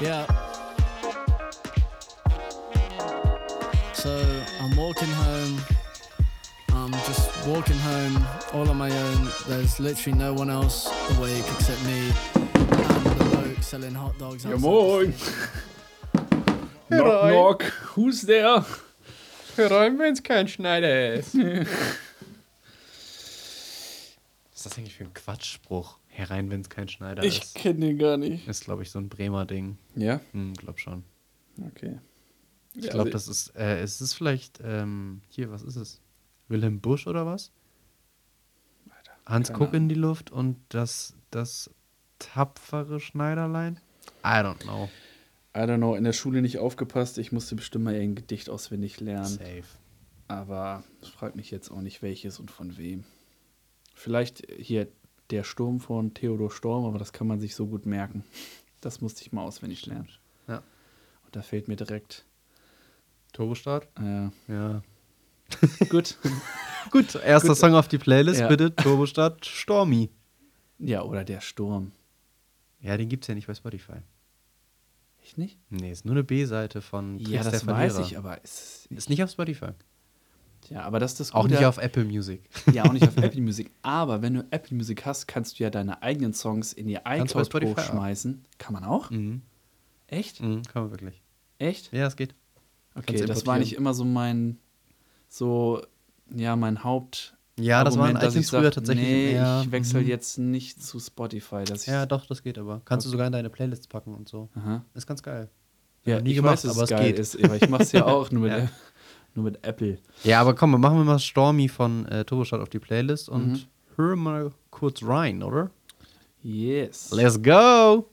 Yeah. So I'm walking home. I'm just walking home all on my own. There's literally no one else awake except me and the bloke selling hot dogs. Ja, outside the moin. knock, knock. Who's there? Herein, wenn es kein Schneider ist. Was ist das eigentlich für ein Quatschspruch? Herein, wenn es kein Schneider Ich ist. kenne den gar nicht. Ist, glaube ich, so ein Bremer Ding. Ja? Hm, glaub schon. Okay. Ich Ja, glaube, also- das ist, äh, es ist vielleicht, ähm, hier, was ist es? Wilhelm Busch oder was? Hans keine Kuck in die Luft und das, das tapfere Schneiderlein? I don't know. I don't know, in der Schule nicht aufgepasst. Ich musste bestimmt mal ein Gedicht auswendig lernen. Safe. Aber frag mich jetzt auch nicht, welches und von wem. Vielleicht hier der Sturm von Theodor Storm, aber das kann man sich so gut merken. Das musste ich mal auswendig lernen. Ja. Und da fällt mir direkt. Turbostart? Äh, Ja. gut. Gut, erster Song auf die Playlist, Ja. bitte. Turbostart Stormy. ja, oder der Sturm. Ja, den gibt's ja nicht bei Spotify. Ich nicht? Nee, ist nur eine B-Seite von Ja, Tricks das der weiß ich, aber es Ist nicht auf Spotify. Ja, aber das ist das Auch Gute- nicht auf Apple Music. Ja, auch nicht auf Apple Music. Aber wenn du Apple Music hast, kannst du ja deine eigenen Songs in bei iCloud Pro Spotify auch. schmeißen. Kann man auch? Mhm. Echt? Mhm, kann man wirklich. Echt? Ja, es geht. Okay, das war nicht immer so mein, so, ja, mein Haupt. Ja, das war in Argument, dass iTunes ich sag, früher tatsächlich. Nee, ja, ich wechsle mhm. jetzt nicht zu Spotify. Dass Ja, doch, das geht aber. Kannst du sogar in deine Playlists packen und so. Aha. Ist ganz geil. Ja, nie ich gemacht, weiß, aber es es geil geht. ist, ich mache es ja auch nur mit, Ja. Nur mit Apple. Ja, aber komm, machen wir mal Stormy von äh, Turbostart auf die Playlist und Mhm. hör mal kurz rein, oder? Yes. Let's go!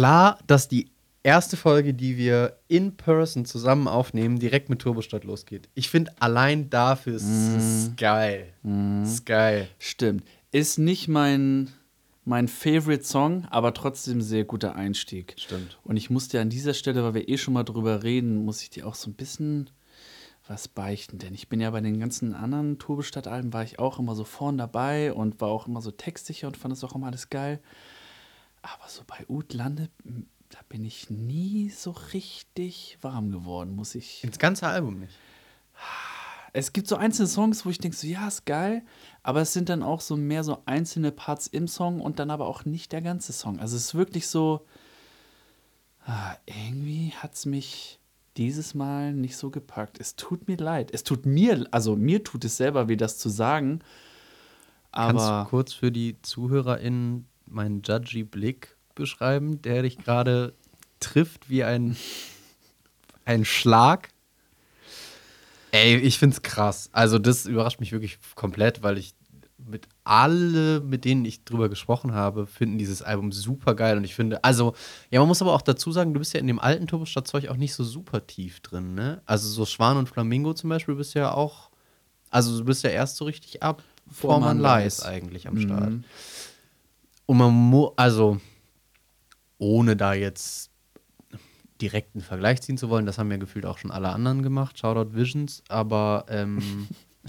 Klar, dass die erste Folge, die wir in person zusammen aufnehmen, direkt mit Turbostadt losgeht. Ich finde, allein dafür ist es geil. Ist geil. Stimmt. Ist nicht mein, mein Favorite Song, aber trotzdem sehr guter Einstieg. Stimmt. Und ich muss dir an dieser Stelle, weil wir eh schon mal drüber reden, muss ich dir auch so ein bisschen was beichten. Denn ich bin ja bei den ganzen anderen Turbestadt-Alben, war ich auch immer so vorn dabei und war auch immer so textsicher und fand es auch immer alles geil. Aber so bei Ut Lande, m, da bin ich nie so richtig warm geworden, muss ich. Ins ganze Album nicht. Es gibt so einzelne Songs, wo ich denke, so, ja, ist geil, aber es sind dann auch so mehr so einzelne Parts im Song und dann aber auch nicht der ganze Song. Also es ist wirklich so, ah, irgendwie hat es mich dieses Mal nicht so gepackt. Es tut mir leid. Es tut mir, also mir tut es selber weh, das zu sagen. Kannst Aber du kurz für die ZuhörerInnen meinen judgy Blick beschreiben, der dich gerade trifft wie ein, ein Schlag? Ey, ich find's krass. Also, das überrascht mich wirklich komplett, weil ich mit alle, mit denen ich drüber gesprochen habe, finden dieses Album super geil. Und ich finde, also, ja, man muss aber auch dazu sagen, du bist ja in dem alten Turbostadt-Zeug auch nicht so super tief drin, ne? Also, so Schwan und Flamingo zum Beispiel bist ja auch, also, du bist ja erst so richtig ab, bevor man leis eigentlich am Start. Mhm. Und man muss, also, ohne da jetzt direkt einen Vergleich ziehen zu wollen, das haben ja gefühlt auch schon alle anderen gemacht, Shoutout Visions, aber ähm,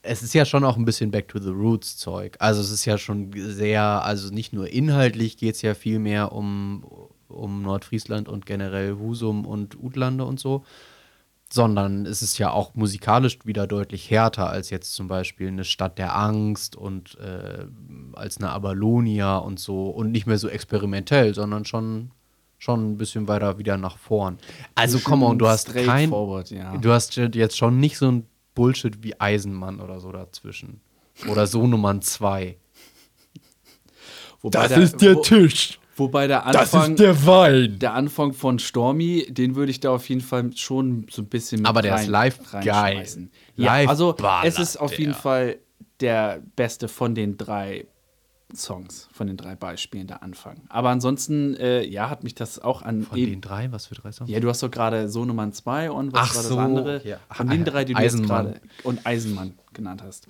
es ist ja schon auch ein bisschen Back to the Roots Zeug. Also es ist ja schon sehr, also nicht nur inhaltlich geht es ja viel mehr um, um Nordfriesland und generell Husum und Utlande und so, sondern es ist ja auch musikalisch wieder deutlich härter als jetzt zum Beispiel eine Stadt der Angst und äh, als eine Abalonia und so und nicht mehr so experimentell, sondern schon, schon ein bisschen weiter wieder nach vorn. Also komm on, du hast kein, Straightforward, ja. du hast jetzt schon nicht so ein Bullshit wie Eisenmann oder so dazwischen. Oder Sohnemann 2. Wobei wo- Tisch. Wobei der Anfang, der Wein. der Anfang von Stormy, den würde ich da auf jeden Fall schon so ein bisschen mit Aber der ist live geil. Ja, Live also es ist auf jeden der. Fall der beste von den drei Songs, von den drei Beispielen der Anfang. Aber ansonsten, äh, ja, hat mich das auch an. Von den drei, was für drei Songs? ja, du hast doch gerade so Nummer 2 und was Ach war das so, andere? ja. Von den drei, die du gerade und Eisenmann genannt hast.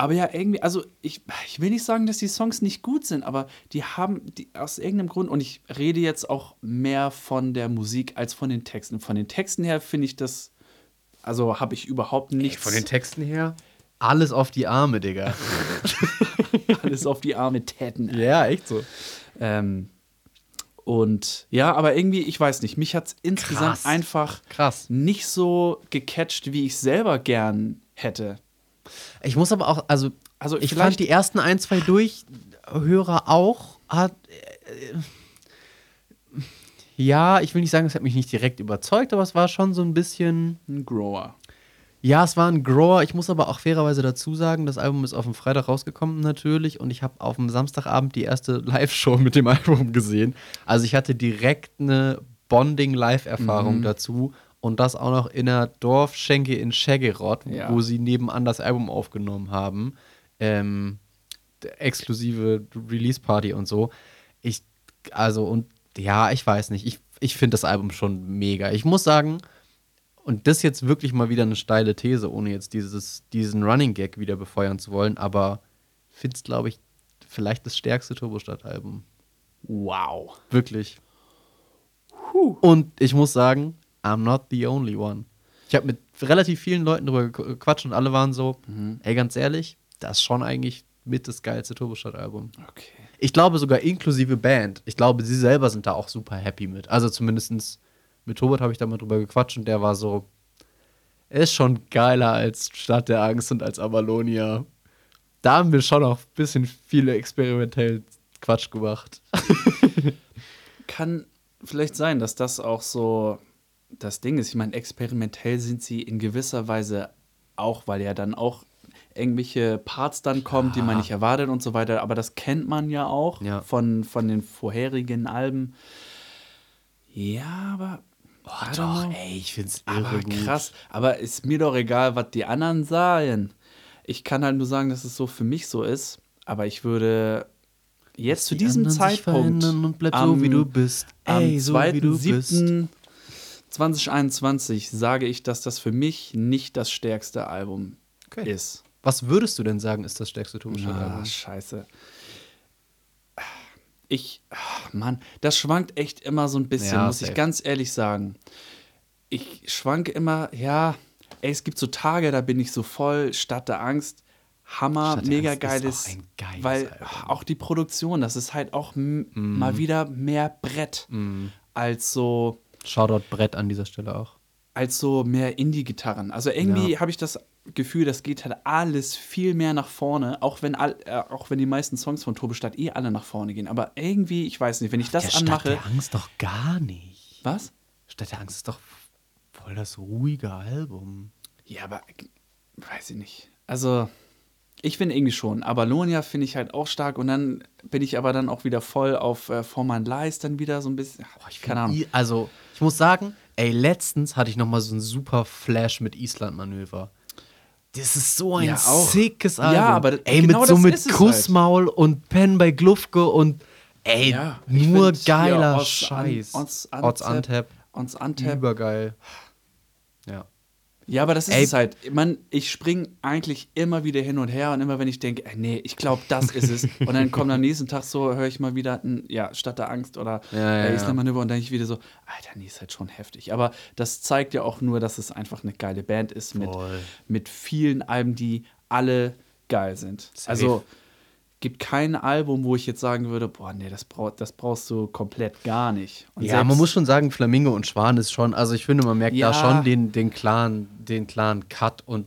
Aber ja, irgendwie, also ich, ich will nicht sagen, dass die Songs nicht gut sind, aber die haben die, aus irgendeinem Grund, und ich rede jetzt auch mehr von der Musik als von den Texten. Von den Texten her finde ich das, also habe ich überhaupt Ey, nichts. von den Texten her, alles auf die Arme, Digga. alles auf die arme Täten. ja, echt so. Ähm, und ja, aber irgendwie, ich weiß nicht, mich hat es insgesamt Krass. einfach Krass. nicht so gecatcht, wie ich selber gern hätte. Ich muss aber auch, also, Also ich fand die ersten ein, zwei Durchhörer auch, hat, äh, ja, ich will nicht sagen, es hat mich nicht direkt überzeugt, aber es war schon so ein bisschen, Ein Grower. ja, es war ein Grower. Ich muss aber auch fairerweise dazu sagen, das Album ist auf dem Freitag rausgekommen natürlich und ich habe auf dem Samstagabend die erste Live-Show mit dem Album gesehen. Also ich hatte direkt eine Bonding-Live-Erfahrung dazu und das auch noch in der Dorfschenke in Scheggerott, Ja. wo sie nebenan das Album aufgenommen haben. Ähm, exklusive Release-Party und so. Ich, also, und ja, ich weiß nicht. Ich, ich finde das Album schon mega. Ich muss sagen, und das jetzt wirklich mal wieder eine steile These, ohne jetzt dieses, diesen Running Gag wieder befeuern zu wollen, aber finde es, glaube ich, vielleicht das stärkste Turbostadt-Album. Wow. Wirklich. Und ich muss sagen, I'm not the only one. Ich habe mit relativ vielen Leuten drüber gequatscht und alle waren so, ey, ganz ehrlich, das ist schon eigentlich mit das geilste Turbostadt-Album. Okay. Ich glaube sogar inklusive Band. Ich glaube, sie selber sind da auch super happy mit. Also zumindest mit Tobert habe ich da mal drüber gequatscht und der war so, ist schon geiler als Stadt der Angst und als Avalonia. Da haben wir schon auch ein bisschen viele experimentell Quatsch gemacht. Kann vielleicht sein, dass das auch so das Ding ist, ich meine, experimentell sind sie in gewisser Weise auch, weil ja dann auch irgendwelche Parts dann kommen, die man nicht erwartet und so weiter. Aber das kennt man ja auch ja. Von, von den vorherigen Alben. Ja, aber. Oh, doch, know. ey, ich find's aber gut. krass. Aber ist mir doch egal, was die anderen sagen. Ich kann halt nur sagen, dass es so für mich so ist. Aber ich würde jetzt Dass zu diesem Zeitpunkt so, wie du bist. am, so wie du bist. 2021 sage ich, dass das für mich nicht das stärkste Album okay. ist. Was würdest du denn sagen, ist das stärkste Totenschall-Album? Ah, scheiße. Ich, ach, Mann, das schwankt echt immer so ein bisschen, ja, muss safe. ich ganz ehrlich sagen. Ich schwanke immer, ja, ey, es gibt so Tage, da bin ich so voll, statt der Angst. Hammer, Statt mega Ernst geiles, ist auch geiles weil Album. auch die Produktion, das ist halt auch mm. mal wieder mehr Brett mm. als so Shoutout Brett an dieser Stelle auch. als so mehr Indie-Gitarren. Also irgendwie Ja. habe ich das Gefühl, das geht halt alles viel mehr nach vorne, auch wenn, all, äh, auch wenn die meisten Songs von Turbestadt eh alle nach vorne gehen. Aber irgendwie, ich weiß nicht, wenn ich das Stadt anmache. der Angst doch gar nicht. Was? Stadt der Angst ist doch voll das ruhige Album. Ja, aber weiß ich nicht. Also, ich finde irgendwie schon. Aber Lonia finde ich halt auch stark und dann bin ich aber dann auch wieder voll auf äh, For My Lies dann wieder so ein bisschen. Ach, ich keine Ahnung. Also, ich muss sagen, ey, letztens hatte ich noch mal so einen super Flash mit Island-Manöver. Das ist so ein Ja, sickes Ja, Album. aber das- ey, genau mit so mit es halt. Kussmaul und Pen bei Glufke und ey, Ja, nur find geiler Odds Scheiß. Odds Untap- Untap. Ons Untap. Übergeil. Ja. Aber das ist Ey. es halt. Man, ich springe eigentlich immer wieder hin und her und immer wenn ich denke, äh, nee, ich glaube, das ist es. und dann kommt am nächsten Tag so, höre ich mal wieder, ein, ja, Stadt der Angst oder Ja, äh, ja. Island Manöver und denke ich wieder so, Alter, nee, ist halt schon heftig. Aber das zeigt ja auch nur, dass es einfach eine geile Band ist mit, Voll. mit vielen Alben, die alle geil sind. Safe. Also gibt kein Album, wo ich jetzt sagen würde, boah, nee, das, brauch, das brauchst du komplett gar nicht. Und Ja, man muss schon sagen, Flamingo und Schwan ist schon, also ich finde, man merkt Ja. da schon den, den, klaren, den klaren Cut und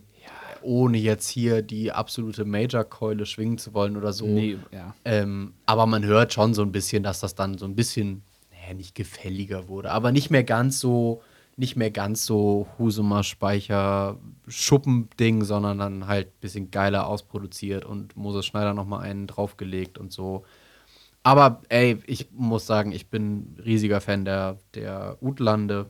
ohne jetzt hier die absolute Major-Keule schwingen zu wollen oder so. Nee, ja. Ähm, aber man hört schon so ein bisschen, dass das dann so ein bisschen, naja, nicht gefälliger wurde, aber nicht mehr ganz so, nicht mehr ganz so Husumer Speicher Schuppending, sondern dann halt ein bisschen geiler ausproduziert und Moses Schneider noch mal einen draufgelegt und so. Aber ey, ich muss sagen, ich bin riesiger Fan der, der Utlande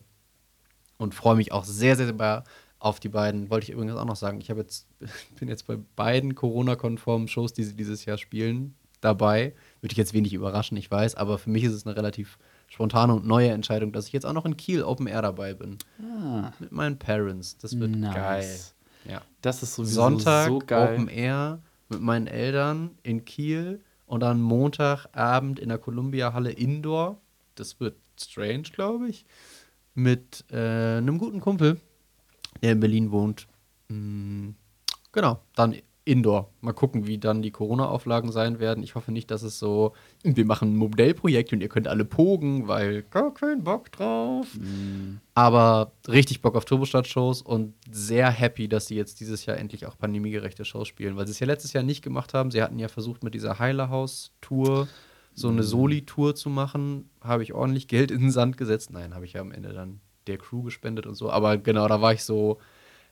und freue mich auch sehr, sehr über auf die beiden, wollte ich übrigens auch noch sagen. Ich jetzt, bin jetzt bei beiden Corona-konformen Shows, die sie dieses Jahr spielen, dabei. Würde ich jetzt wenig überraschen, ich weiß, aber für mich ist es eine relativ spontane und neue Entscheidung, dass ich jetzt auch noch in Kiel Open Air dabei bin. Ah, Mit meinen Parents. Das wird Nice. geil. Ja. das ist sowieso Sonntag so geil. Open Air mit meinen Eltern in Kiel und dann Montagabend in der Columbia-Halle Indoor. Das wird strange, glaube ich. Mit äh, einem guten Kumpel, der in Berlin wohnt. Mm, genau, dann Indoor. Mal gucken, wie dann die Corona-Auflagen sein werden. Ich hoffe nicht, dass es so, wir machen ein Modellprojekt und ihr könnt alle pogen, weil gar keinen Bock drauf. Aber richtig Bock auf Turbostadt-Shows und sehr happy, dass sie jetzt dieses Jahr endlich auch pandemiegerechte Shows spielen, weil sie es ja letztes Jahr nicht gemacht haben. Sie hatten ja versucht, mit dieser Heilerhaus-Tour so eine Soli-Tour zu machen. Habe ich ordentlich Geld in den Sand gesetzt. Nein, habe ich ja am Ende dann der Crew gespendet und so. Aber genau, da war ich so,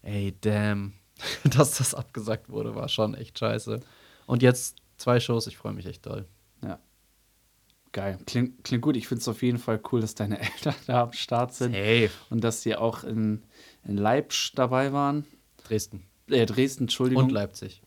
ey, damn, dass das abgesagt wurde, war schon echt scheiße. Und jetzt zwei Shows, ich freue mich echt doll. Ja. Geil. Klingt, klingt gut. Ich finde es auf jeden Fall cool, dass deine Eltern da am Start sind. Safe. Und dass sie auch in, in Leipzig dabei waren. Dresden. Äh, Dresden, Entschuldigung. Und Leipzig.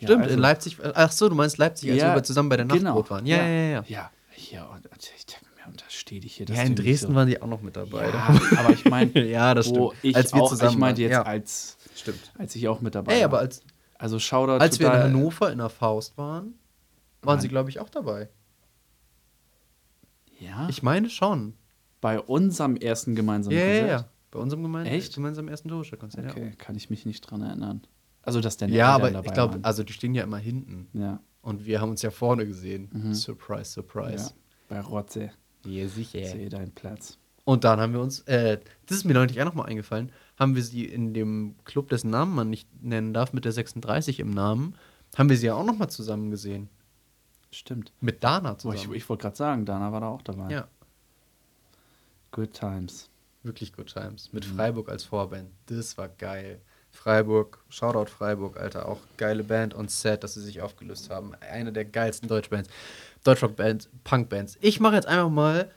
Ja, Stimmt, also- in Leipzig. Ach so, du meinst Leipzig, als Ja, wir zusammen bei der genau. Nachtbrot waren. Ja, ja, ja. Ja, Ja, hier, und ich dachte mir, unterstehe dich hier. ja in Dresden so, waren die auch noch mit dabei. Ja, aber ich meine, Ja, das wo stimmt. ich Als wir auch, zusammen ich meinte waren, jetzt ja. als, Stimmt. als ich auch mit dabei Ey, war. aber als, also Shoutout als wir in Hannover in der Faust waren, waren Nein. sie, glaube ich, auch dabei. Ja, Ich meine schon. bei unserem ersten gemeinsamen Ja, ja, Konzert. ja. Bei unserem gemein Echt? gemeinsamen ersten Turbostadt-Konzert. Okay, kann ich mich nicht dran erinnern. Also, dass deine Ja, ja aber dabei ich glaube, also die stehen ja immer hinten. ja, Und wir haben uns ja vorne gesehen. Mhm. Surprise, ja, surprise. bei Rotze. Ja, sicher. Sehe deinen Platz. Und dann haben wir uns, äh, das ist mir neulich auch nochmal eingefallen, haben wir sie in dem Club, dessen Namen man nicht nennen darf, mit der 36 im Namen, haben wir sie ja auch nochmal zusammen gesehen. Stimmt. Mit Dana Boah, ich zusammen. ich wollte gerade sagen, Dana war da auch dabei. ja, Good times. wirklich Good Times. Mhm. Mit Freiburg als Vorband. Das war geil. Freiburg, Shoutout Freiburg, Alter. Auch geile Band und sad, dass sie sich aufgelöst haben. Eine der geilsten Deutschbands. Deutschrock-Bands, Punk-Bands. Ich mache jetzt einfach mal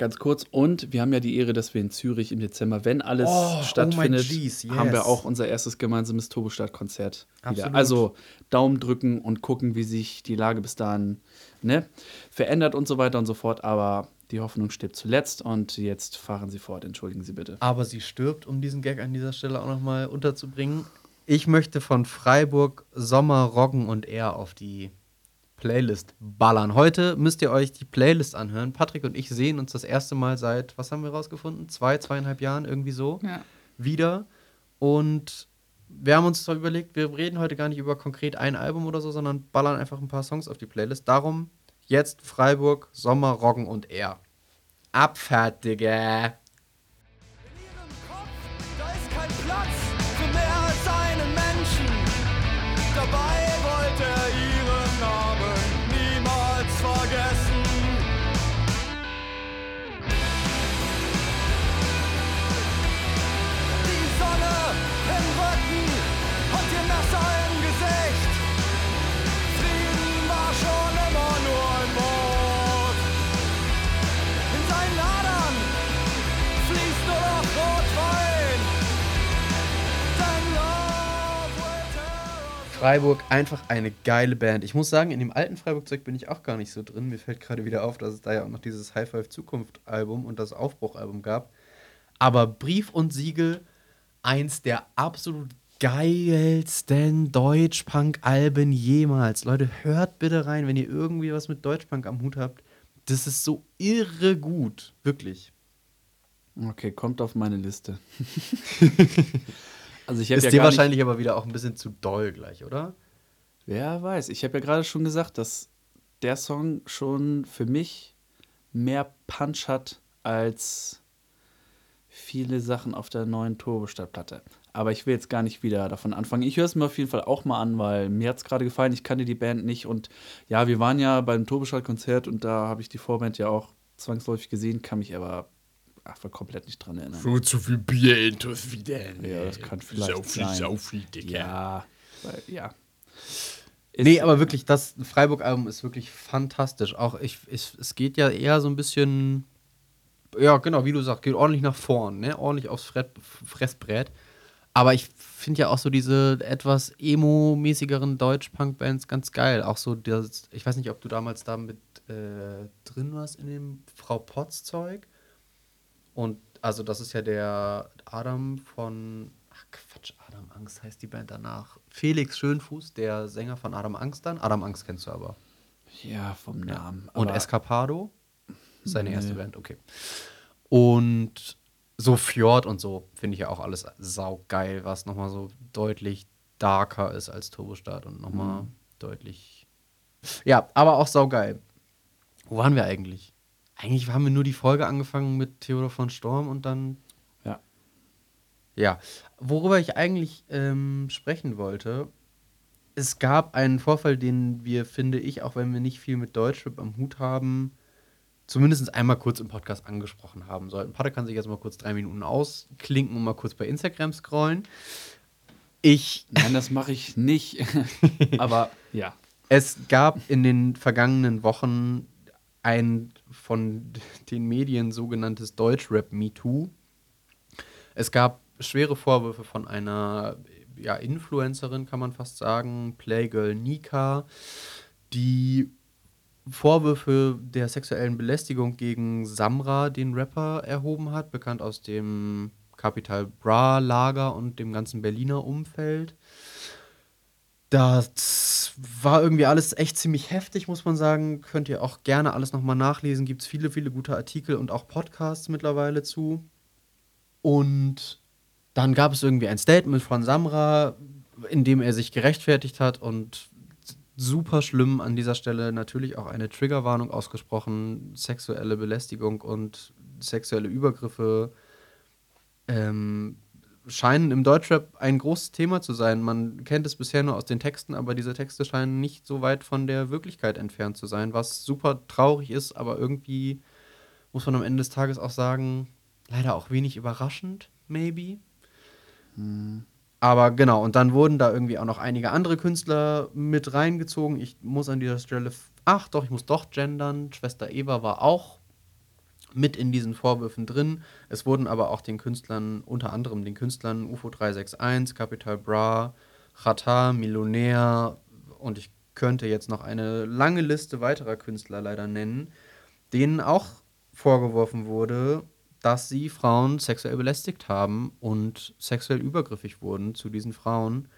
Ganz kurz, und wir haben ja die Ehre, dass wir in Zürich im Dezember, wenn alles Oh, oh stattfindet, my Gs, yes. haben wir auch unser erstes gemeinsames wieder. Absolut. Also Daumen drücken und gucken, wie sich die Lage bis dahin ne, verändert und so weiter und so fort. Aber die Hoffnung stirbt zuletzt und jetzt fahren Sie fort. Entschuldigen Sie bitte. Aber sie stirbt, um diesen Gag an dieser Stelle auch nochmal unterzubringen. Ich möchte von Freiburg Sommer, Roggen und Er auf die Playlist ballern. Heute müsst ihr euch die Playlist anhören. Patrick und ich sehen uns das erste Mal seit, was haben wir rausgefunden? Zwei, zweieinhalb Jahren irgendwie so Ja. wieder. Und wir haben uns zwar überlegt, wir reden heute gar nicht über konkret ein Album oder so, sondern ballern einfach ein paar Songs auf die Playlist. Darum jetzt Freiburg, Sommer, Roggen und Er. Abfertige. In Freiburg einfach eine geile Band. Ich muss sagen, in dem alten Freiburg-Zeug bin ich auch gar nicht so drin. Mir fällt gerade wieder auf, dass es da ja auch noch dieses High Five Zukunft-Album und das Aufbruch-Album gab. Aber Brief und Siegel, eins der absolut geilsten Deutschpunk-Alben jemals. Leute, hört bitte rein, wenn ihr irgendwie was mit Deutschpunk am Hut habt. Das ist so irre gut. Wirklich. Okay, kommt auf meine Liste. also ich Ist ja dir wahrscheinlich aber wieder auch ein bisschen zu doll gleich, oder? Wer weiß. Ich habe ja gerade schon gesagt, dass der Song schon für mich mehr Punch hat als viele Sachen auf der neuen Turbostadtplatte. Aber ich will jetzt gar nicht wieder davon anfangen. Ich höre es mir auf jeden Fall auch mal an, weil mir hat es gerade gefallen. Ich kannte die Band nicht. Und ja, wir waren ja beim Turbostadtkonzert und da habe ich die Vorband ja auch zwangsläufig gesehen, kann mich aber einfach komplett nicht dran erinnern. So zu viel Bier intus wieder. Ja, das kann vielleicht Saufi, sein. Saufi, Digga. Ja, weil, ja. nee, aber wirklich, das Freiburg-Album ist wirklich fantastisch. Auch ich, ich, es geht ja eher so ein bisschen ja, genau, wie du sagst, geht ordentlich nach vorn, ne? Ordentlich aufs Fret Fressbrett. Aber ich finde ja auch so diese etwas emo-mäßigeren Deutsch-Punk-Bands ganz geil. Auch so das, ich weiß nicht, ob du damals da mit äh, drin warst in dem Frau Potts-Zeug. Und also das ist ja der Adam von, ach Quatsch, Adam Angst heißt die Band danach. Felix Schönfuß, der Sänger von Adam Angst dann. Adam Angst kennst du aber. Ja, vom Namen. Und Escapado, seine Nee. erste Band, okay. Und so Fjord und so finde ich ja auch alles saugeil, was nochmal so deutlich darker ist als Turbostart und nochmal deutlich. Ja, aber auch saugeil. Wo waren wir eigentlich? Eigentlich haben wir nur die Folge angefangen mit Theodor von Storm und dann. Ja. Ja. Worüber ich eigentlich ähm, sprechen wollte, es gab einen Vorfall, den wir, finde ich, auch wenn wir nicht viel mit Deutschrap am Hut haben, zumindest einmal kurz im Podcast angesprochen haben sollten. Pater kann sich jetzt mal kurz drei Minuten ausklinken und mal kurz bei Instagram scrollen. Ich Nein, das mache ich nicht. Aber ja. es gab in den vergangenen Wochen ein von den Medien sogenanntes Deutschrap MeToo. Es gab schwere Vorwürfe von einer ja, Influencerin, kann man fast sagen, Playgirl Nika, die Vorwürfe der sexuellen Belästigung gegen Samra, den Rapper, erhoben hat, bekannt aus dem Capital Bra Lager und dem ganzen Berliner Umfeld. Das war irgendwie alles echt ziemlich heftig, muss man sagen. Könnt ihr auch gerne alles nochmal nachlesen. Gibt es viele, viele gute Artikel und auch Podcasts mittlerweile zu. Und dann gab es irgendwie ein Statement von Samra, in dem er sich gerechtfertigt hat und super schlimm an dieser Stelle natürlich auch eine Triggerwarnung ausgesprochen. Sexuelle Belästigung und sexuelle Übergriffe ähm, scheinen im Deutschrap ein großes Thema zu sein. Man kennt es bisher nur aus den Texten, aber diese Texte scheinen nicht so weit von der Wirklichkeit entfernt zu sein, was super traurig ist, aber irgendwie muss man am Ende des Tages auch sagen, leider auch wenig überraschend, maybe. Aber genau, und dann wurden da irgendwie auch noch einige andere Künstler mit reingezogen. Ich muss an dieser Stelle, ach doch, ich muss doch gendern. Schwester Eva war auch mit in diesen Vorwürfen drin. Es wurden aber auch den Künstlern, unter anderem den Künstlern UFO 361, Capital Bra, Chata, Millionär und ich könnte jetzt noch eine lange Liste weiterer Künstler leider nennen, denen auch vorgeworfen wurde, dass sie Frauen sexuell belästigt haben und sexuell übergriffig wurden zu diesen Frauen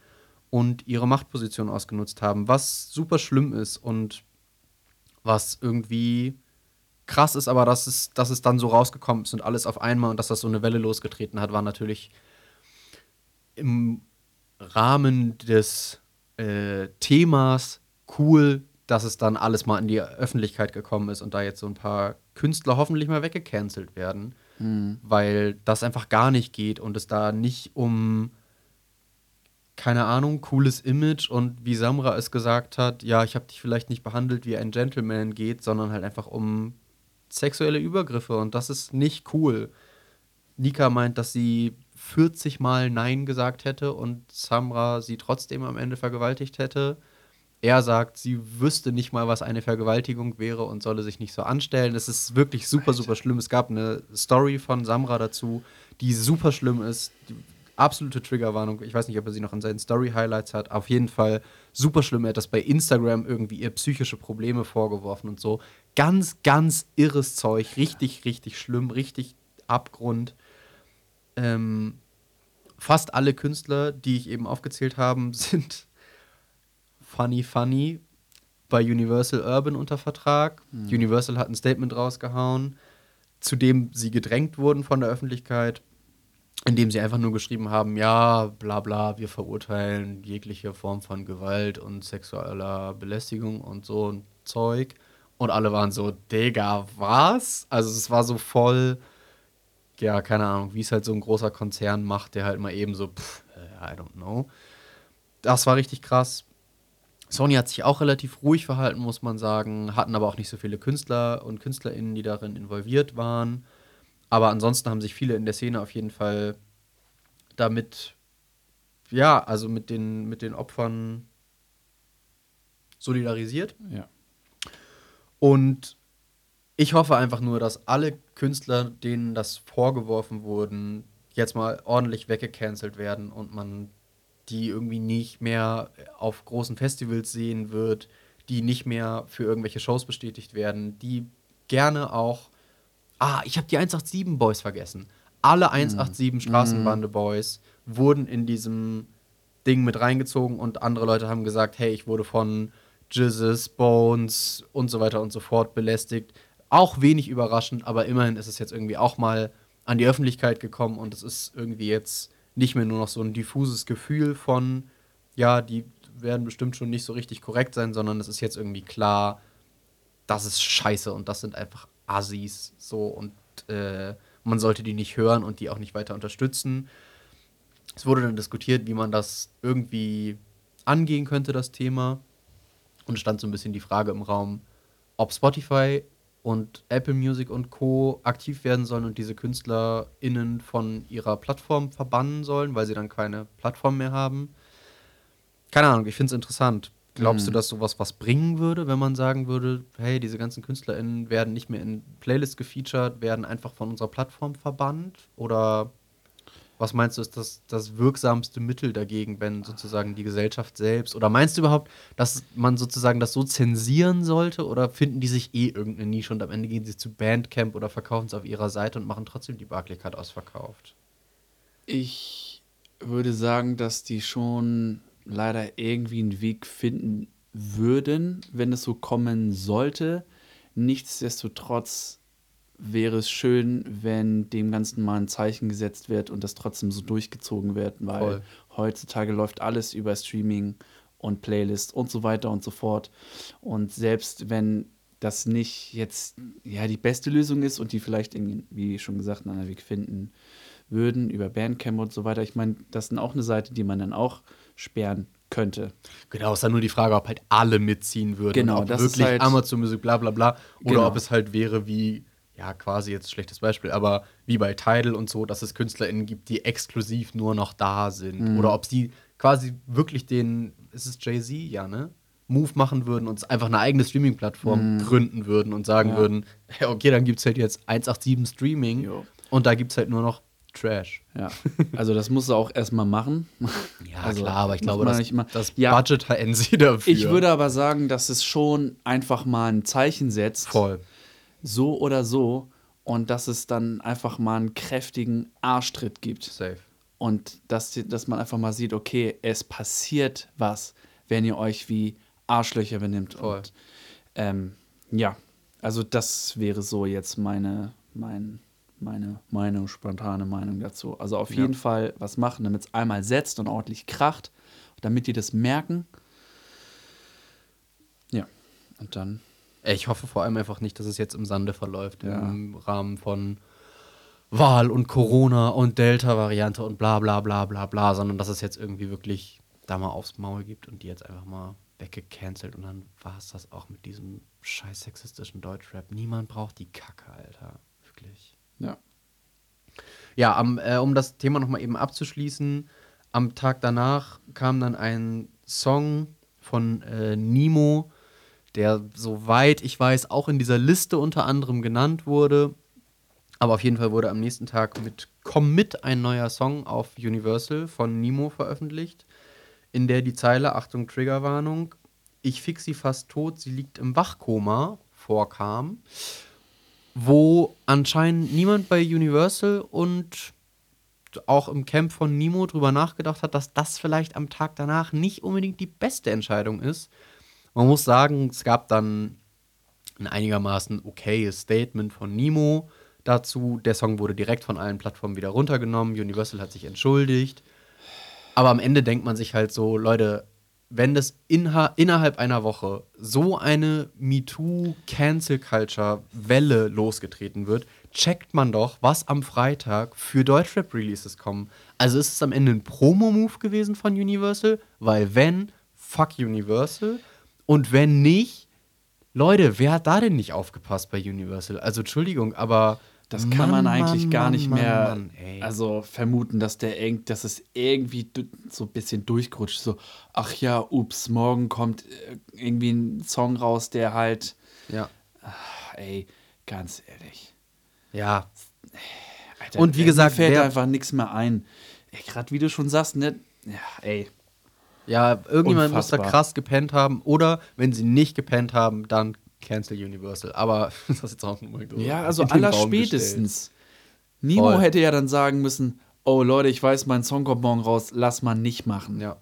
und ihre Machtposition ausgenutzt haben, was super schlimm ist und was irgendwie krass ist, aber dass es, dass es dann so rausgekommen ist und alles auf einmal und dass das so eine Welle losgetreten hat, war natürlich im Rahmen des äh, Themas cool, dass es dann alles mal in die Öffentlichkeit gekommen ist und da jetzt so ein paar Künstler hoffentlich mal weggecancelt werden, weil das einfach gar nicht geht und es da nicht um keine Ahnung, cooles Image und wie Samra es gesagt hat, ja, ich habe dich vielleicht nicht behandelt wie ein Gentleman geht, sondern halt einfach um sexuelle Übergriffe und das ist nicht cool. Nika meint, dass sie 40 Mal Nein gesagt hätte und Samra sie trotzdem am Ende vergewaltigt hätte. Er sagt, sie wüsste nicht mal, was eine Vergewaltigung wäre und solle sich nicht so anstellen. Es ist wirklich super, super schlimm. Es gab eine Story von Samra dazu, die super schlimm ist. Die absolute Triggerwarnung. Ich weiß nicht, ob er sie noch in seinen Story-Highlights hat. Auf jeden Fall super schlimm. Er hat das bei Instagram irgendwie ihr psychische Probleme vorgeworfen und so. Ganz, ganz irres Zeug. Richtig, richtig schlimm. Richtig Abgrund. Ähm, fast alle Künstler, die ich eben aufgezählt habe, sind Funny Funny bei Universal Urban unter Vertrag. Universal hat ein Statement rausgehauen, zu dem sie gedrängt wurden von der Öffentlichkeit, in dem sie einfach nur geschrieben haben, ja, bla bla, wir verurteilen jegliche Form von Gewalt und sexueller Belästigung und so ein Zeug. Und alle waren so, Digga, was? Also es war so voll, ja, keine Ahnung, wie es halt so ein großer Konzern macht, der halt mal eben so, pff, äh, I don't know. Das war richtig krass. Sony hat sich auch relativ ruhig verhalten, muss man sagen, hatten aber auch nicht so viele Künstler und KünstlerInnen, die darin involviert waren. Aber ansonsten haben sich viele in der Szene auf jeden Fall damit, ja, also mit den, mit den Opfern solidarisiert. Ja. Und Ich hoffe einfach nur, dass alle Künstler, denen das vorgeworfen wurden, jetzt mal ordentlich weggecancelt werden und man die irgendwie nicht mehr auf großen Festivals sehen wird, die nicht mehr für irgendwelche Shows bestätigt werden, die gerne auch. Ah, ich habe die 187 Boys vergessen. Alle 187 Straßenbande Boys wurden in diesem Ding mit reingezogen und andere Leute haben gesagt, hey, ich wurde von Jizzes, Bones und so weiter und so fort belästigt. Auch wenig überraschend, aber immerhin ist es jetzt irgendwie auch mal an die Öffentlichkeit gekommen und es ist irgendwie jetzt nicht mehr nur noch so ein diffuses Gefühl von, ja, die werden bestimmt schon nicht so richtig korrekt sein, sondern es ist jetzt irgendwie klar, das ist scheiße und das sind einfach Assis so und äh, man sollte die nicht hören und die auch nicht weiter unterstützen. Es wurde dann diskutiert, wie man das irgendwie angehen könnte, das Thema. Und es stand so ein bisschen die Frage im Raum, ob Spotify und Apple Music und Co. aktiv werden sollen und diese KünstlerInnen von ihrer Plattform verbannen sollen, weil sie dann keine Plattform mehr haben. Keine Ahnung, ich finde es interessant. Glaubst du, dass sowas was bringen würde, wenn man sagen würde, hey, diese ganzen KünstlerInnen werden nicht mehr in Playlists gefeatured, werden einfach von unserer Plattform verbannt? Oder was meinst du, ist das das wirksamste Mittel dagegen, wenn sozusagen die Gesellschaft selbst? Oder meinst du überhaupt, dass man sozusagen das so zensieren sollte? Oder finden die sich eh irgendeine Nische und am Ende gehen sie zu Bandcamp oder verkaufen es auf ihrer Seite und machen trotzdem die Barclaycard ausverkauft? Ich würde sagen, dass die schon leider irgendwie einen Weg finden würden, wenn es so kommen sollte. Nichtsdestotrotz wäre es schön, wenn dem Ganzen mal ein Zeichen gesetzt wird und das trotzdem so durchgezogen wird, weil Voll. heutzutage läuft alles über Streaming und Playlist und so weiter und so fort. Und selbst wenn das nicht jetzt ja die beste Lösung ist und die vielleicht, irgendwie, wie schon gesagt, einen anderen Weg finden würden über Bandcamp und so weiter. Ich meine, das ist auch eine Seite, die man dann auch sperren könnte. Genau, ist dann nur die Frage, ob halt alle mitziehen würden. Genau, ob das ist wirklich halt- Amazon Music bla bla bla. Oder Genau. ob es halt wäre wie, ja, quasi jetzt ein schlechtes Beispiel, aber wie bei Tidal und so, dass es KünstlerInnen gibt, die exklusiv nur noch da sind. Mhm. Oder ob sie quasi wirklich den, ist es Jay-Z, ja, ne? Move machen würden und einfach eine eigene Streaming-Plattform gründen würden und sagen Mhm. Ja. würden, okay, dann gibt es halt jetzt 187 Streaming Jo. und da gibt es halt nur noch Trash. Ja, also das muss er auch erstmal machen. Ja, Also, klar, aber ich glaube, das, das Ja. Budget hätten sie dafür. Ich würde aber sagen, dass es schon einfach mal ein Zeichen setzt. Voll. So oder so. Und dass es dann einfach mal einen kräftigen Arschtritt gibt. Safe. Und dass, dass man einfach mal sieht, okay, es passiert was, wenn ihr euch wie Arschlöcher benimmt. Voll. Und ähm, ja, also das wäre so jetzt meine, mein, meine Meinung, spontane Meinung dazu. Also auf jeden Fall was machen, damit es einmal setzt und ordentlich kracht, damit die das merken. Ja, und dann Ich hoffe vor allem einfach nicht, dass es jetzt im Sande verläuft Ja. im Rahmen von Wahl und Corona und Delta-Variante und bla bla bla bla bla, sondern dass es jetzt irgendwie wirklich da mal aufs Maul gibt und die jetzt einfach mal weggecancelt und dann war es das auch mit diesem scheiß sexistischen Deutschrap. Niemand braucht die Kacke, Alter. Wirklich. ja. Ja, am, äh, um das Thema nochmal eben abzuschließen, am Tag danach kam dann ein Song von äh, Nemo, der, soweit ich weiß, auch in dieser Liste unter anderem genannt wurde. Aber auf jeden Fall wurde am nächsten Tag mit Komm mit ein neuer Song auf Universal von Nemo veröffentlicht, in der die Zeile, Achtung, Triggerwarnung, ich fix sie fast tot, sie liegt im Wachkoma vorkam wo anscheinend niemand bei Universal und auch im Camp von Nemo drüber nachgedacht hat, dass das vielleicht am Tag danach nicht unbedingt die beste Entscheidung ist. Man muss sagen, es gab dann ein einigermaßen okayes Statement von Nemo dazu. Der Song wurde direkt von allen Plattformen wieder runtergenommen. Universal hat sich entschuldigt. Aber am Ende denkt man sich halt so, Leute, wenn das innerhalb einer Woche so eine MeToo-Cancel-Culture-Welle losgetreten wird, checkt man doch, was am Freitag für Deutschrap-Releases kommen. Also ist es am Ende ein Promo-Move gewesen von Universal? Weil wenn, fuck Universal. Und wenn nicht, Leute, wer hat da denn nicht aufgepasst bei Universal? Also Entschuldigung, aber Das kann man Mann, eigentlich Mann, gar nicht Mann, mehr also vermuten, dass der irg- dass es irgendwie so ein bisschen durchgerutscht so ach ja, ups, morgen kommt äh, irgendwie ein Song raus, der halt ja. ey, Ganz ehrlich. Ja, Alter, Und wie mir gesagt, fällt wer- einfach nichts mehr ein. Gerade wie du schon sagst, ne? Ja, ey. Ja, irgendjemand muss da Unfassbar. krass gepennt haben. Oder wenn sie nicht gepennt haben, dann cancel Universal. Aber das ist jetzt auch nur Ja, also in den aller Raum spätestens. Nimo Voll. hätte ja dann sagen müssen: Oh Leute, ich weiß, mein Song kommt morgen raus, lass mal nicht machen. Ja.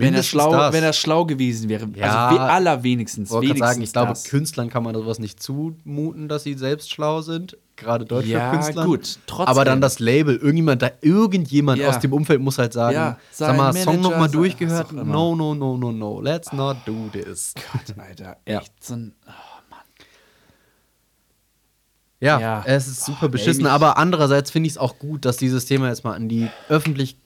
Wenn er, schlau, das. wenn er schlau gewesen wäre. Ja, also we- allerwenigstens. Ich wollte gerade wenigstens sagen, ich glaube, das. Künstlern kann man sowas nicht zumuten, dass sie selbst schlau sind. Gerade deutsche Ja, Künstlern. gut, trotzdem. Aber dann das Label, irgendjemand, da, irgendjemand Ja. aus dem Umfeld muss halt sagen, Ja, sag mal, Song Manager, nochmal sein- durchgehört. No, no, no, no, no. Let's not do this. Gott, Alter, echt so ein. Oh, Mann. Ja, Ja. es ist super Oh, beschissen, ey, aber andererseits finde ich es auch gut, dass dieses Thema jetzt mal an die Öffentlichkeit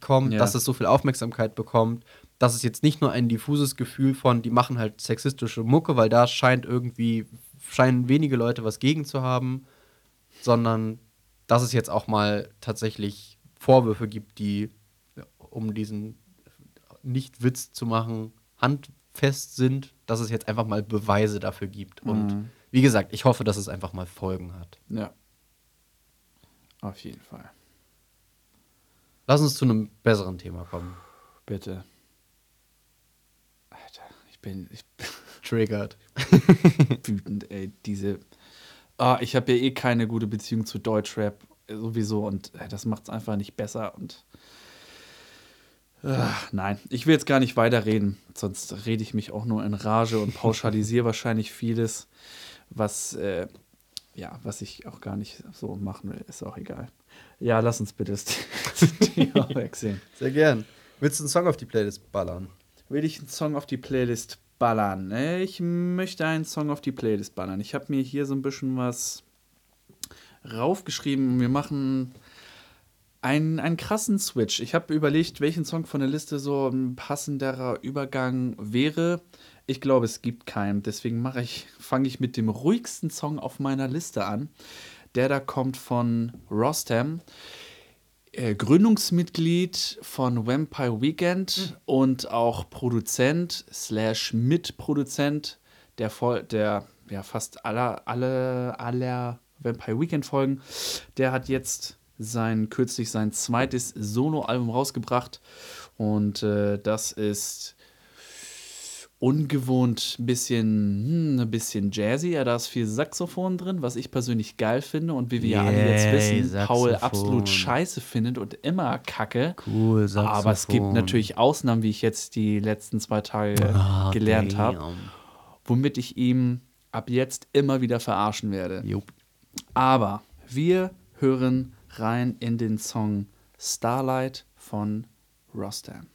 kommt, Ja. dass es so viel Aufmerksamkeit bekommt, dass es jetzt nicht nur ein diffuses Gefühl von, die machen halt sexistische Mucke, weil da scheint irgendwie, scheinen wenige Leute was gegen zu haben, sondern dass es jetzt auch mal tatsächlich Vorwürfe gibt, die, um diesen Nicht-Witz zu machen, handfest sind, dass es jetzt einfach mal Beweise dafür gibt. Und Mhm. wie gesagt, ich hoffe, dass es einfach mal Folgen hat. Ja. Auf jeden Fall. Lass uns zu einem besseren Thema kommen. Bitte. Alter, ich bin, ich bin Triggered. wütend, ey. Diese. Ah, ich habe ja eh keine gute Beziehung zu Deutschrap sowieso und das macht es einfach nicht besser und. Ah, nein, ich will jetzt gar nicht weiterreden, sonst rede ich mich auch nur in Rage und pauschalisiere wahrscheinlich vieles, was, äh, ja, was ich auch gar nicht so machen will. Ist auch egal. Ja, lass uns bitte das Thema wechseln. Sehr gern. Willst du einen Song auf die Playlist ballern? will ich einen Song auf die Playlist ballern. Ich möchte einen Song auf die Playlist ballern. Ich habe mir hier so ein bisschen was raufgeschrieben. Wir machen einen, einen krassen Switch. Ich habe überlegt, welchen Song von der Liste so ein passenderer Übergang wäre. Ich glaube, es gibt keinen. Deswegen mache ich, fange ich mit dem ruhigsten Song auf meiner Liste an. Der da kommt von Rostam äh, Gründungsmitglied von Vampire Weekend und auch Produzent slash Mitproduzent der, der ja, fast aller, alle, aller Vampire Weekend Folgen. Der hat jetzt sein kürzlich sein zweites Soloalbum rausgebracht und äh, das ist ungewohnt ein bisschen, hm, ein bisschen jazzy. Ja, da ist viel Saxophon drin, was ich persönlich geil finde und wie wir ja alle jetzt wissen, Paul Saxophon. absolut scheiße findet und immer kacke. Cool, Aber es gibt natürlich Ausnahmen, wie ich jetzt die letzten zwei Tage Ah, gelernt habe, womit ich ihm ab jetzt immer wieder verarschen werde. Jupp. Aber wir hören rein in den Song Starlight von Rostam.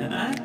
And I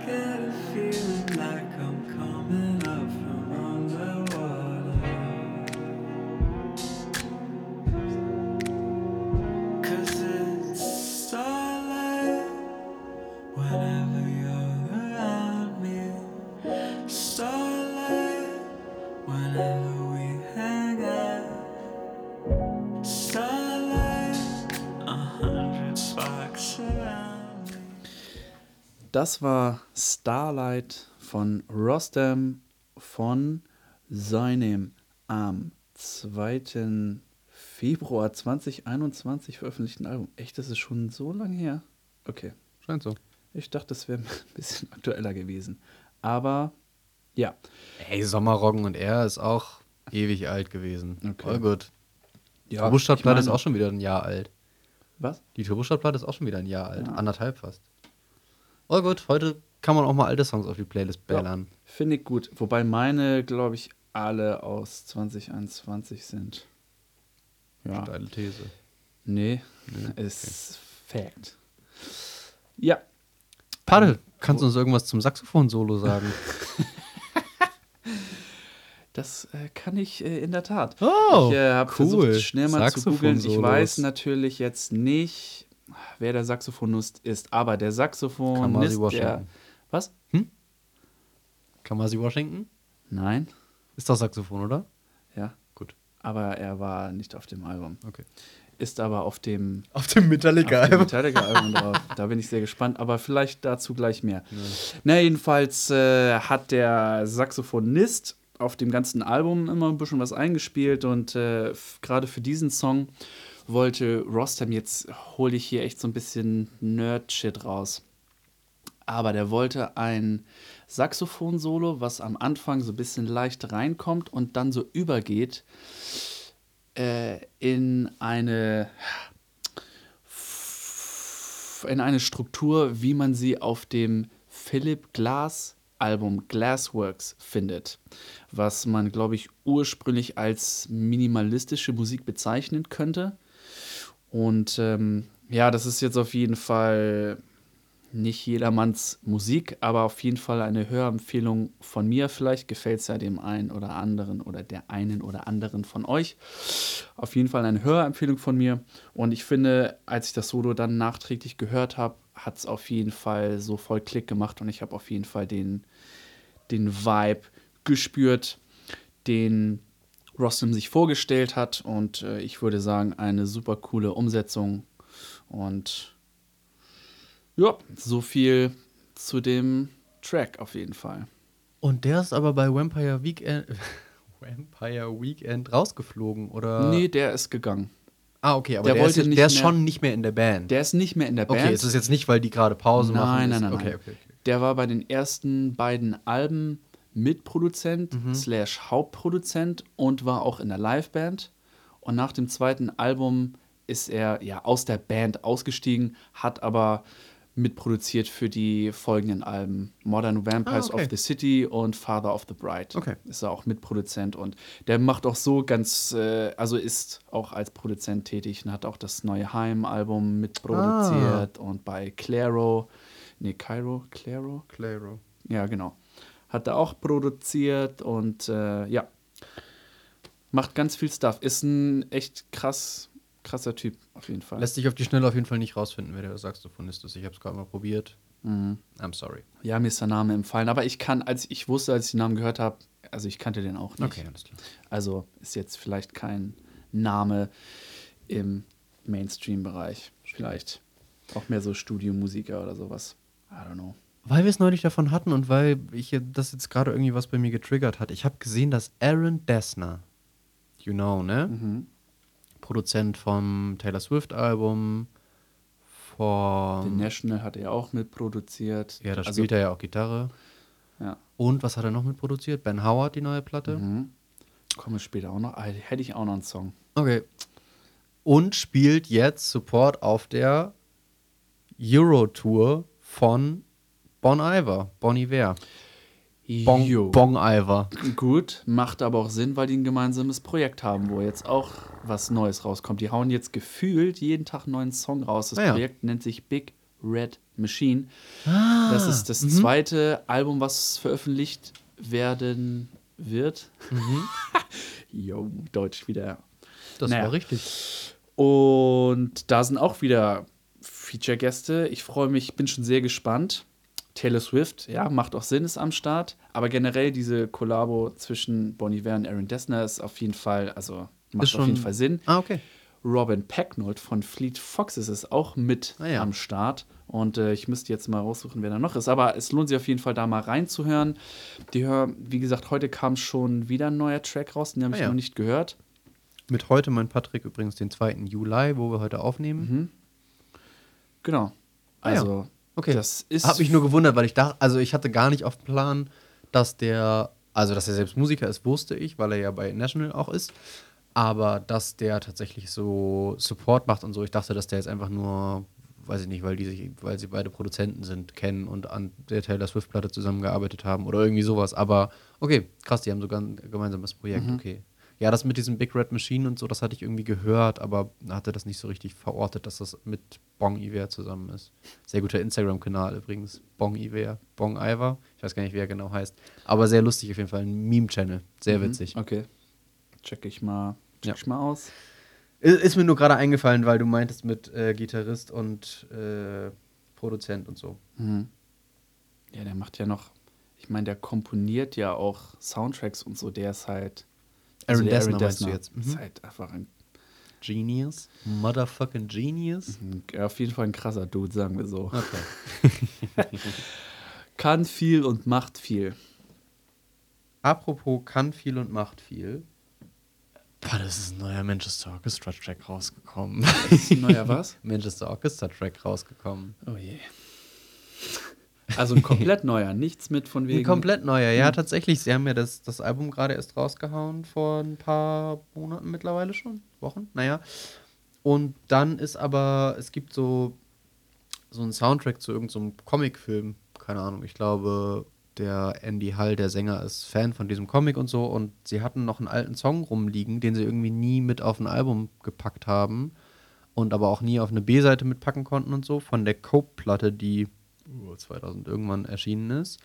Das war Starlight von Rostam von seinem am 2. Februar 2021 veröffentlichten Album. Echt, das ist schon so lange her? Okay. Scheint so. Ich dachte, das wäre ein bisschen aktueller gewesen. Aber ja, Ey, Sommerroggen und er ist auch ewig alt gewesen. Okay. Voll gut. Die Ja, Turbostadtplatte ist auch schon wieder ein Jahr alt. was? Die Turbostadtplatte ist auch schon wieder ein Jahr alt. Ja. Anderthalb fast. Oh gut, heute kann man auch mal alte Songs auf die Playlist ballern. Finde ich gut. Wobei meine, glaube ich, alle aus 2021 sind. Ja. Steile These. Nee, ist Fact. Ja, Paddel, kannst du uns irgendwas zum Saxophon-Solo sagen? das äh, kann ich äh, in der Tat. Oh, ich äh, habe cool. versucht, schnell mal zu googeln. Ich weiß natürlich jetzt nicht, wer der Saxophonist ist, aber der Saxophonist, Kamasi der. Washington. Was? Kamasi Washington? Nein? Ist doch Saxophon, oder? Ja. Gut. Aber er war nicht auf dem Album. Okay. ist aber auf dem Auf dem auf dem Metallica-Album. Metallica-Album drauf. Da bin ich sehr gespannt, aber vielleicht dazu gleich mehr. Na, jedenfalls äh, hat der Saxophonist auf dem ganzen Album immer ein bisschen was eingespielt und äh, gerade für diesen Song wollte Rostam, jetzt hole ich hier echt so ein bisschen Nerd-Shit raus. Aber der wollte ein Saxophon-Solo, was am Anfang so ein bisschen leicht reinkommt und dann so übergeht äh, in eine in eine Struktur, wie man sie auf dem Philip Glass Album Glassworks findet, was man, glaube ich, ursprünglich als minimalistische Musik bezeichnen könnte. Und ähm, ja, das ist jetzt auf jeden Fall nicht jedermanns Musik, aber auf jeden Fall eine Hörempfehlung von mir. Vielleicht gefällt es ja dem einen oder anderen oder der einen oder anderen von euch. Auf jeden Fall eine Hörempfehlung von mir. Und ich finde, als ich das Solo dann nachträglich gehört habe, hat es auf jeden Fall so voll Klick gemacht und ich habe auf jeden Fall den, den Vibe gespürt, den Rostam sich vorgestellt hat. Und äh, ich würde sagen, eine super coole Umsetzung. Und ja, so viel zu dem Track auf jeden Fall. Und der ist aber bei Vampire Weekend, Vampire Weekend rausgeflogen, oder? Nee, der ist gegangen. Ah, okay, aber der der, wollte ist, der ist schon nicht mehr in der Band. Der ist nicht mehr in der Band. okay, es ist jetzt nicht, weil die gerade Pause Nein, machen. nein, ist- nein, Okay, nein. okay, okay. Der war bei den ersten beiden Alben Mitproduzent Mhm. slash Hauptproduzent und war auch in der Liveband. Und nach dem zweiten Album ist er ja aus der Band ausgestiegen, hat aber mitproduziert für die folgenden Alben Modern Vampires Ah, okay. of the City und Father of the Bride. Okay. Ist er auch Mitproduzent und der macht auch so ganz, äh, also ist auch als Produzent tätig und hat auch das neue Heim-Album mitproduziert Ah. und bei Claro, nee, Cairo, Claro, Claro. ja, genau. Hat er auch produziert und äh, ja, macht ganz viel Stuff. Ist ein echt krass, krasser Typ, auf jeden Fall. Lässt sich auf die Schnelle auf jeden Fall nicht rausfinden, wer der Saxophonist ist. Ich habe es gerade mal probiert. Mhm. I'm sorry. Ja, mir ist der Name empfallen, aber ich kann, als ich wusste, als ich den Namen gehört habe, also ich kannte den auch nicht. Okay, alles klar. Also ist jetzt vielleicht kein Name im Mainstream-Bereich. Vielleicht auch mehr so Studiomusiker oder sowas. I don't know. Weil wir es neulich davon hatten und weil ich das jetzt gerade irgendwie was bei mir getriggert hat. Ich habe gesehen, dass Aaron Dessner, you know, ne? Mhm. Produzent vom Taylor Swift-Album, Den vom. National hat er auch mitproduziert. Ja, da Also, spielt er ja auch Gitarre. Ja. Und was hat er noch mitproduziert? Ben Howard, die neue Platte. Mhm. Kommen wir später auch noch. Ah, hätte ich auch noch einen Song. Okay. Und spielt jetzt Support auf der Euro-Tour von Bon Iver. Bon Iver. Bon, Jo. bon Iver. Gut, macht aber auch Sinn, weil die ein gemeinsames Projekt haben, wo jetzt auch was Neues rauskommt. Die hauen jetzt gefühlt jeden Tag einen neuen Song raus. Das Ah ja. Projekt nennt sich Big Red Machine. Ah, Das ist das mhm. zweite Album, was veröffentlicht werden wird. Jo, Deutsch wieder. Das Naja. war richtig. Und da sind auch wieder Feature-Gäste. Ich freue mich, bin schon sehr gespannt. Taylor Swift, ja, macht auch Sinn, ist am Start. Aber generell diese Kollabo zwischen Bon Iver und Aaron Dessner ist auf jeden Fall, also macht auf jeden Fall Sinn. Ah, okay. Robin Pecknold von Fleet Foxes ist auch mit Ah, ja. am Start. Und äh, ich müsste jetzt mal raussuchen, wer da noch ist. Aber es lohnt sich auf jeden Fall, da mal reinzuhören. Die hör, wie gesagt, heute kam schon wieder ein neuer Track raus, den habe Ah, ich ja. noch nicht gehört. Mit heute mein Patrick übrigens den 2. Juli, wo wir heute aufnehmen. Mhm. Genau. Ah, ja. Okay. das ist. Hab mich nur gewundert, weil ich dachte, also ich hatte gar nicht auf dem Plan, dass der, also dass er selbst Musiker ist, wusste ich, weil er ja bei National auch ist. Aber dass der tatsächlich so Support macht und so, ich dachte, dass der jetzt einfach nur, weiß ich nicht, weil die sich, weil sie beide Produzenten sind, kennen und an der Taylor Swift-Platte zusammengearbeitet haben oder irgendwie sowas. Aber okay, krass, die haben sogar ein gemeinsames Projekt, okay. Ja, das mit diesem Big Red Machine und so, das hatte ich irgendwie gehört, aber hatte das nicht so richtig verortet, dass das mit Bong Iver zusammen ist. Sehr guter Instagram-Kanal übrigens. Bong Iver, Bong Iver. Ich weiß gar nicht, wie er genau heißt. Aber sehr lustig auf jeden Fall. Ein Meme-Channel. Sehr witzig. Okay. Check ich mal, check Ja. ich mal aus. Ist, ist mir nur gerade eingefallen, weil du meintest mit äh, Gitarrist und äh, Produzent und so. Mhm. Ja, der macht ja noch. Ich meine, der komponiert ja auch Soundtracks und so. Der ist halt. Aaron der Dessner meinst du Dessner jetzt? Ist Mhm. halt einfach ein Genius. Motherfucking Genius. Ja, auf jeden Fall ein krasser Dude, sagen wir so. Okay. Kann viel und macht viel. Apropos kann viel und macht viel. Boah, das ist ein neuer Manchester Orchestra Track rausgekommen. Neuer was? Manchester Orchestra Track rausgekommen. Oh je. Also ein komplett neuer, nichts mit von wegen. Ein komplett neuer, ja, tatsächlich. Sie haben ja das, das Album gerade erst rausgehauen vor ein paar Monaten mittlerweile schon. Wochen, naja. Und dann ist aber, es gibt so, so einen Soundtrack zu irgendeinem Comicfilm. Keine Ahnung, ich glaube, der Andy Hall, der Sänger, ist Fan von diesem Comic und so. Und sie hatten noch einen alten Song rumliegen, den sie irgendwie nie mit auf ein Album gepackt haben. Und aber auch nie auf eine B-Seite mitpacken konnten und so. Von der Cope-Platte, die 2000 irgendwann erschienen ist.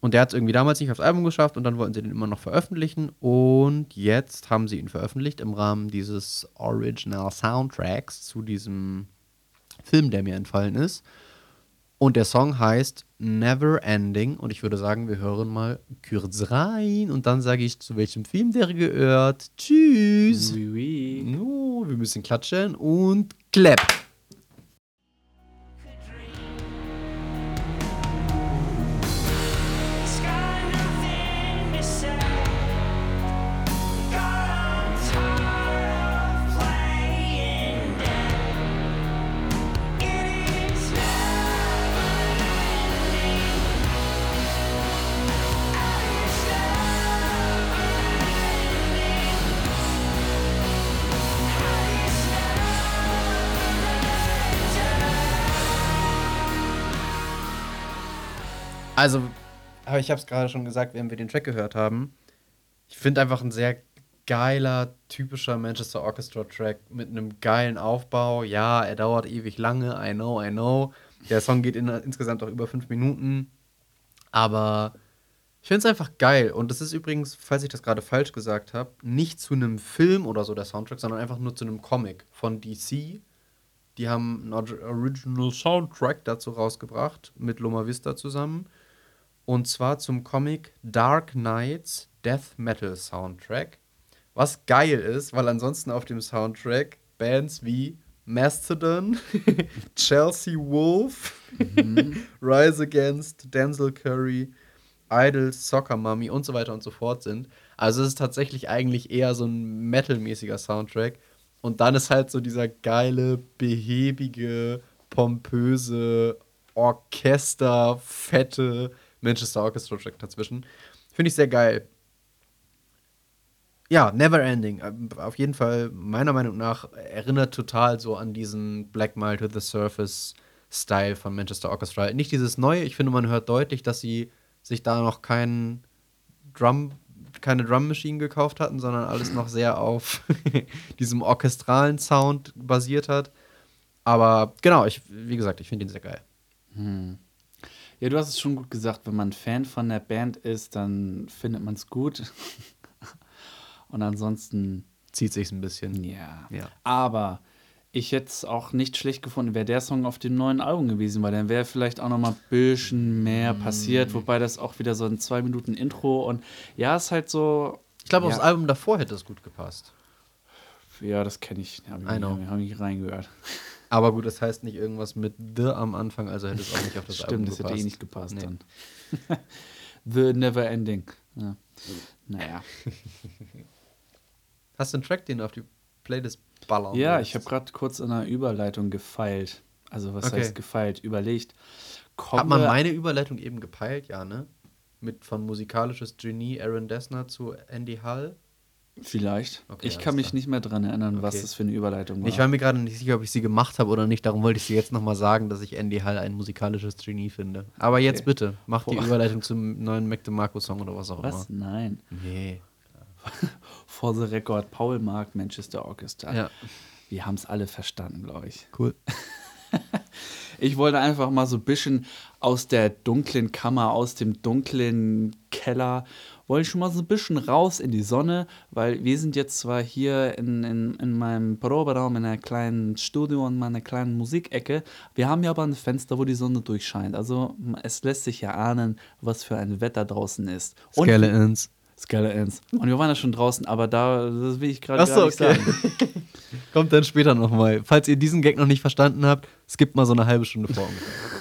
Und der hat es irgendwie damals nicht aufs Album geschafft und dann wollten sie den immer noch veröffentlichen. Und jetzt haben sie ihn veröffentlicht im Rahmen dieses Original Soundtracks zu diesem Film, der mir entfallen ist. Und der Song heißt Never Ending. Und ich würde sagen, wir hören mal kurz rein. Und dann sage ich, zu welchem Film der gehört. Tschüss. Oui, oui. No, wir müssen klatschen und clap. Also, aber ich habe es gerade schon gesagt, während wir den Track gehört haben. Ich finde einfach ein sehr geiler, typischer Manchester Orchestra Track mit einem geilen Aufbau. Ja, er dauert ewig lange, I know, I know. Der Song geht in, insgesamt auch über fünf Minuten. Aber ich finde es einfach geil. Und das ist übrigens, falls ich das gerade falsch gesagt habe, nicht zu einem Film oder so der Soundtrack, sondern einfach nur zu einem Comic von DC. Die haben einen Or- Original Soundtrack dazu rausgebracht, mit Loma Vista zusammen. Und zwar zum Comic Dark Knights Death Metal Soundtrack. Was geil ist, weil ansonsten auf dem Soundtrack Bands wie Mastodon, Chelsea Wolf, Rise Against, Denzel Curry, Idols, Soccer Mummy und so weiter und so fort sind. Also es ist tatsächlich eigentlich eher so ein metalmäßiger Soundtrack. Und dann ist halt so dieser geile, behäbige, pompöse, Orchester, fette Manchester Orchestra Track dazwischen. Finde ich sehr geil. Ja, Never Ending. Ähm, Auf jeden Fall, meiner Meinung nach, erinnert total so an diesen Black Mile to the Surface Style von Manchester Orchestra. Nicht dieses neue, ich finde, man hört deutlich, dass sie sich da noch keinen Drum, keine Drum Machine gekauft hatten, sondern alles noch sehr auf diesem orchestralen Sound basiert hat. Aber genau, ich, wie gesagt, ich finde ihn sehr geil. Ja, du hast es schon gut gesagt, wenn man Fan von der Band ist, dann findet man es gut. Und ansonsten, Zieht sich ein bisschen. ja. Ja. Aber ich hätte es auch nicht schlecht gefunden, wäre der Song auf dem neuen Album gewesen, weil dann wäre vielleicht auch noch mal ein bisschen mehr passiert, wobei das auch wieder so ein zwei Minuten Intro und ja, ist halt so. Ich glaube, ja, aufs Album davor hätte es gut gepasst. Ja, das kenne ich. Habe ich, I know. hab ich nicht reingehört. Aber gut, das heißt nicht irgendwas mit The am Anfang, also hätte es auch nicht auf das Album Stimmt, das gepasst. hätte eh nicht gepasst Nee. dann. The Never Ending. Ja. Naja. Hast du einen Track, den du auf die Playlist ballern Ja, willst? ich habe gerade kurz in einer Überleitung gefeilt. Also was Okay. heißt gefeilt? Überlegt. Kommen Hat man meine Überleitung eben gepeilt, ja, ne? Mit von musikalisches Genie Aaron Dessner zu Andy Hall. Vielleicht. Okay, ich kann mich klar. nicht mehr dran erinnern, was Okay. das für eine Überleitung war. Ich war mir gerade nicht sicher, ob ich sie gemacht habe oder nicht, darum wollte ich sie jetzt nochmal sagen, dass ich Andy Hall ein musikalisches Genie finde. Aber jetzt Okay. bitte, mach die Boah. Überleitung zum neuen Mac DeMarco-Song oder was auch was? immer. Nein. Nee. For the Record, Paul Mark, Manchester Orchestra. Ja, Wir haben es alle verstanden, glaube ich. cool. Ich wollte einfach mal so ein bisschen aus der dunklen Kammer, aus dem dunklen Keller, wollte ich schon mal so ein bisschen raus in die Sonne, weil wir sind jetzt zwar hier in, in, in meinem Proberaum, in einer kleinen Studio und meiner kleinen Musikecke, wir haben ja aber ein Fenster, wo die Sonne durchscheint. Also es lässt sich ja ahnen, was für ein Wetter draußen ist. Und Skeletons. Skeletons. Und wir waren ja schon draußen, aber da das will ich gerade nicht okay. sagen. Kommt dann später nochmal. Falls ihr diesen Gag noch nicht verstanden habt, skippt mal so eine halbe Stunde vor.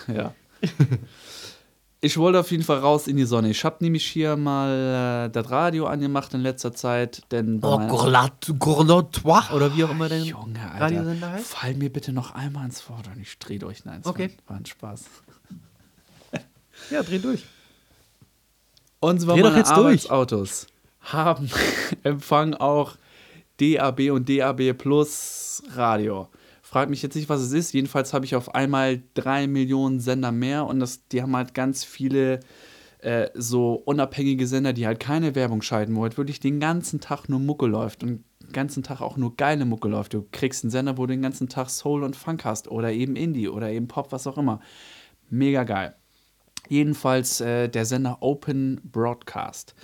ungefähr. Ja. Ich wollte auf jeden Fall raus in die Sonne. Ich habe nämlich hier mal äh, das Radio angemacht in letzter Zeit, denn meiner- Gourlatois oder wie auch immer dein Junge, Radiosender Alter, heißt. fall mir bitte noch einmal ins Wort und ich drehe durch. Nein, es Okay. war, war ein Spaß. Ja, dreh durch. Doch meine jetzt durch. Arbeitsautos haben empfangen auch DAB und DAB Plus Radio. Frag mich jetzt nicht, was es ist. Jedenfalls habe ich auf einmal drei Millionen Sender mehr und das, die haben halt ganz viele äh, so unabhängige Sender, die halt keine Werbung schalten, wo halt wirklich den ganzen Tag nur Mucke läuft und den ganzen Tag auch nur geile Mucke läuft. Du kriegst einen Sender, wo du den ganzen Tag Soul und Funk hast oder eben Indie oder eben Pop, was auch immer. Mega geil. Jedenfalls äh, der Sender Open Broadcast.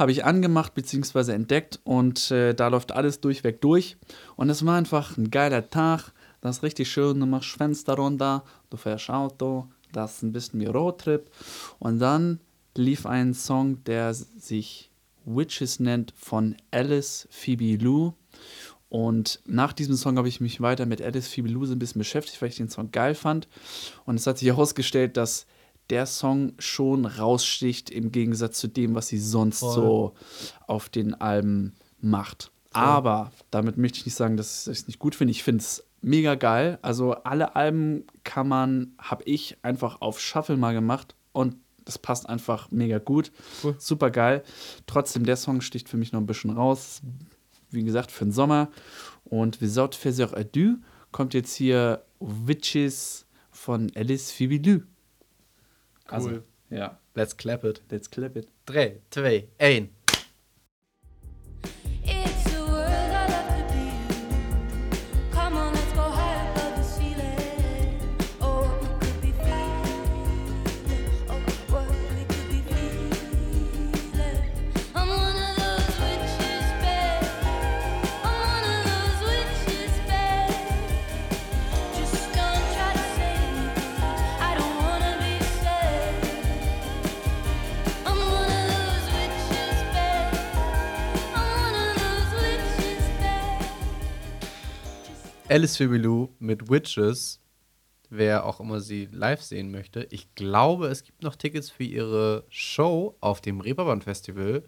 Habe ich angemacht bzw. entdeckt und äh, da läuft alles durchweg durch. Und es war einfach ein geiler Tag. Das ist richtig schön. Du machst Fenster runter, du fährst Auto, das ist ein bisschen wie Roadtrip. Und dann lief ein Song, der sich Witches nennt, von Alice Phoebe Lou. Und nach diesem Song habe ich mich weiter mit Alice Phoebe Lou so ein bisschen beschäftigt, weil ich den Song geil fand. Und es hat sich herausgestellt, dass der Song schon raussticht im Gegensatz zu dem, was sie sonst Voll. so auf den Alben macht. Aber damit möchte ich nicht sagen, dass ich es nicht gut finde. Ich finde es mega geil. Also alle Alben kann man, habe ich einfach auf Shuffle mal gemacht und das passt einfach mega gut. Cool. Super geil. Trotzdem, der Song sticht für mich noch ein bisschen raus. Wie gesagt, für den Sommer. Und Without Faiseur Adieu kommt jetzt hier Witches von Alice Phoebe Also, Cool. ja, Let's clap it. let's clap it. Drei, zwei, ein. Alice Phoebe mit Witches, wer auch immer sie live sehen möchte. Ich glaube, es gibt noch Tickets für ihre Show auf dem Reeperbahn Festival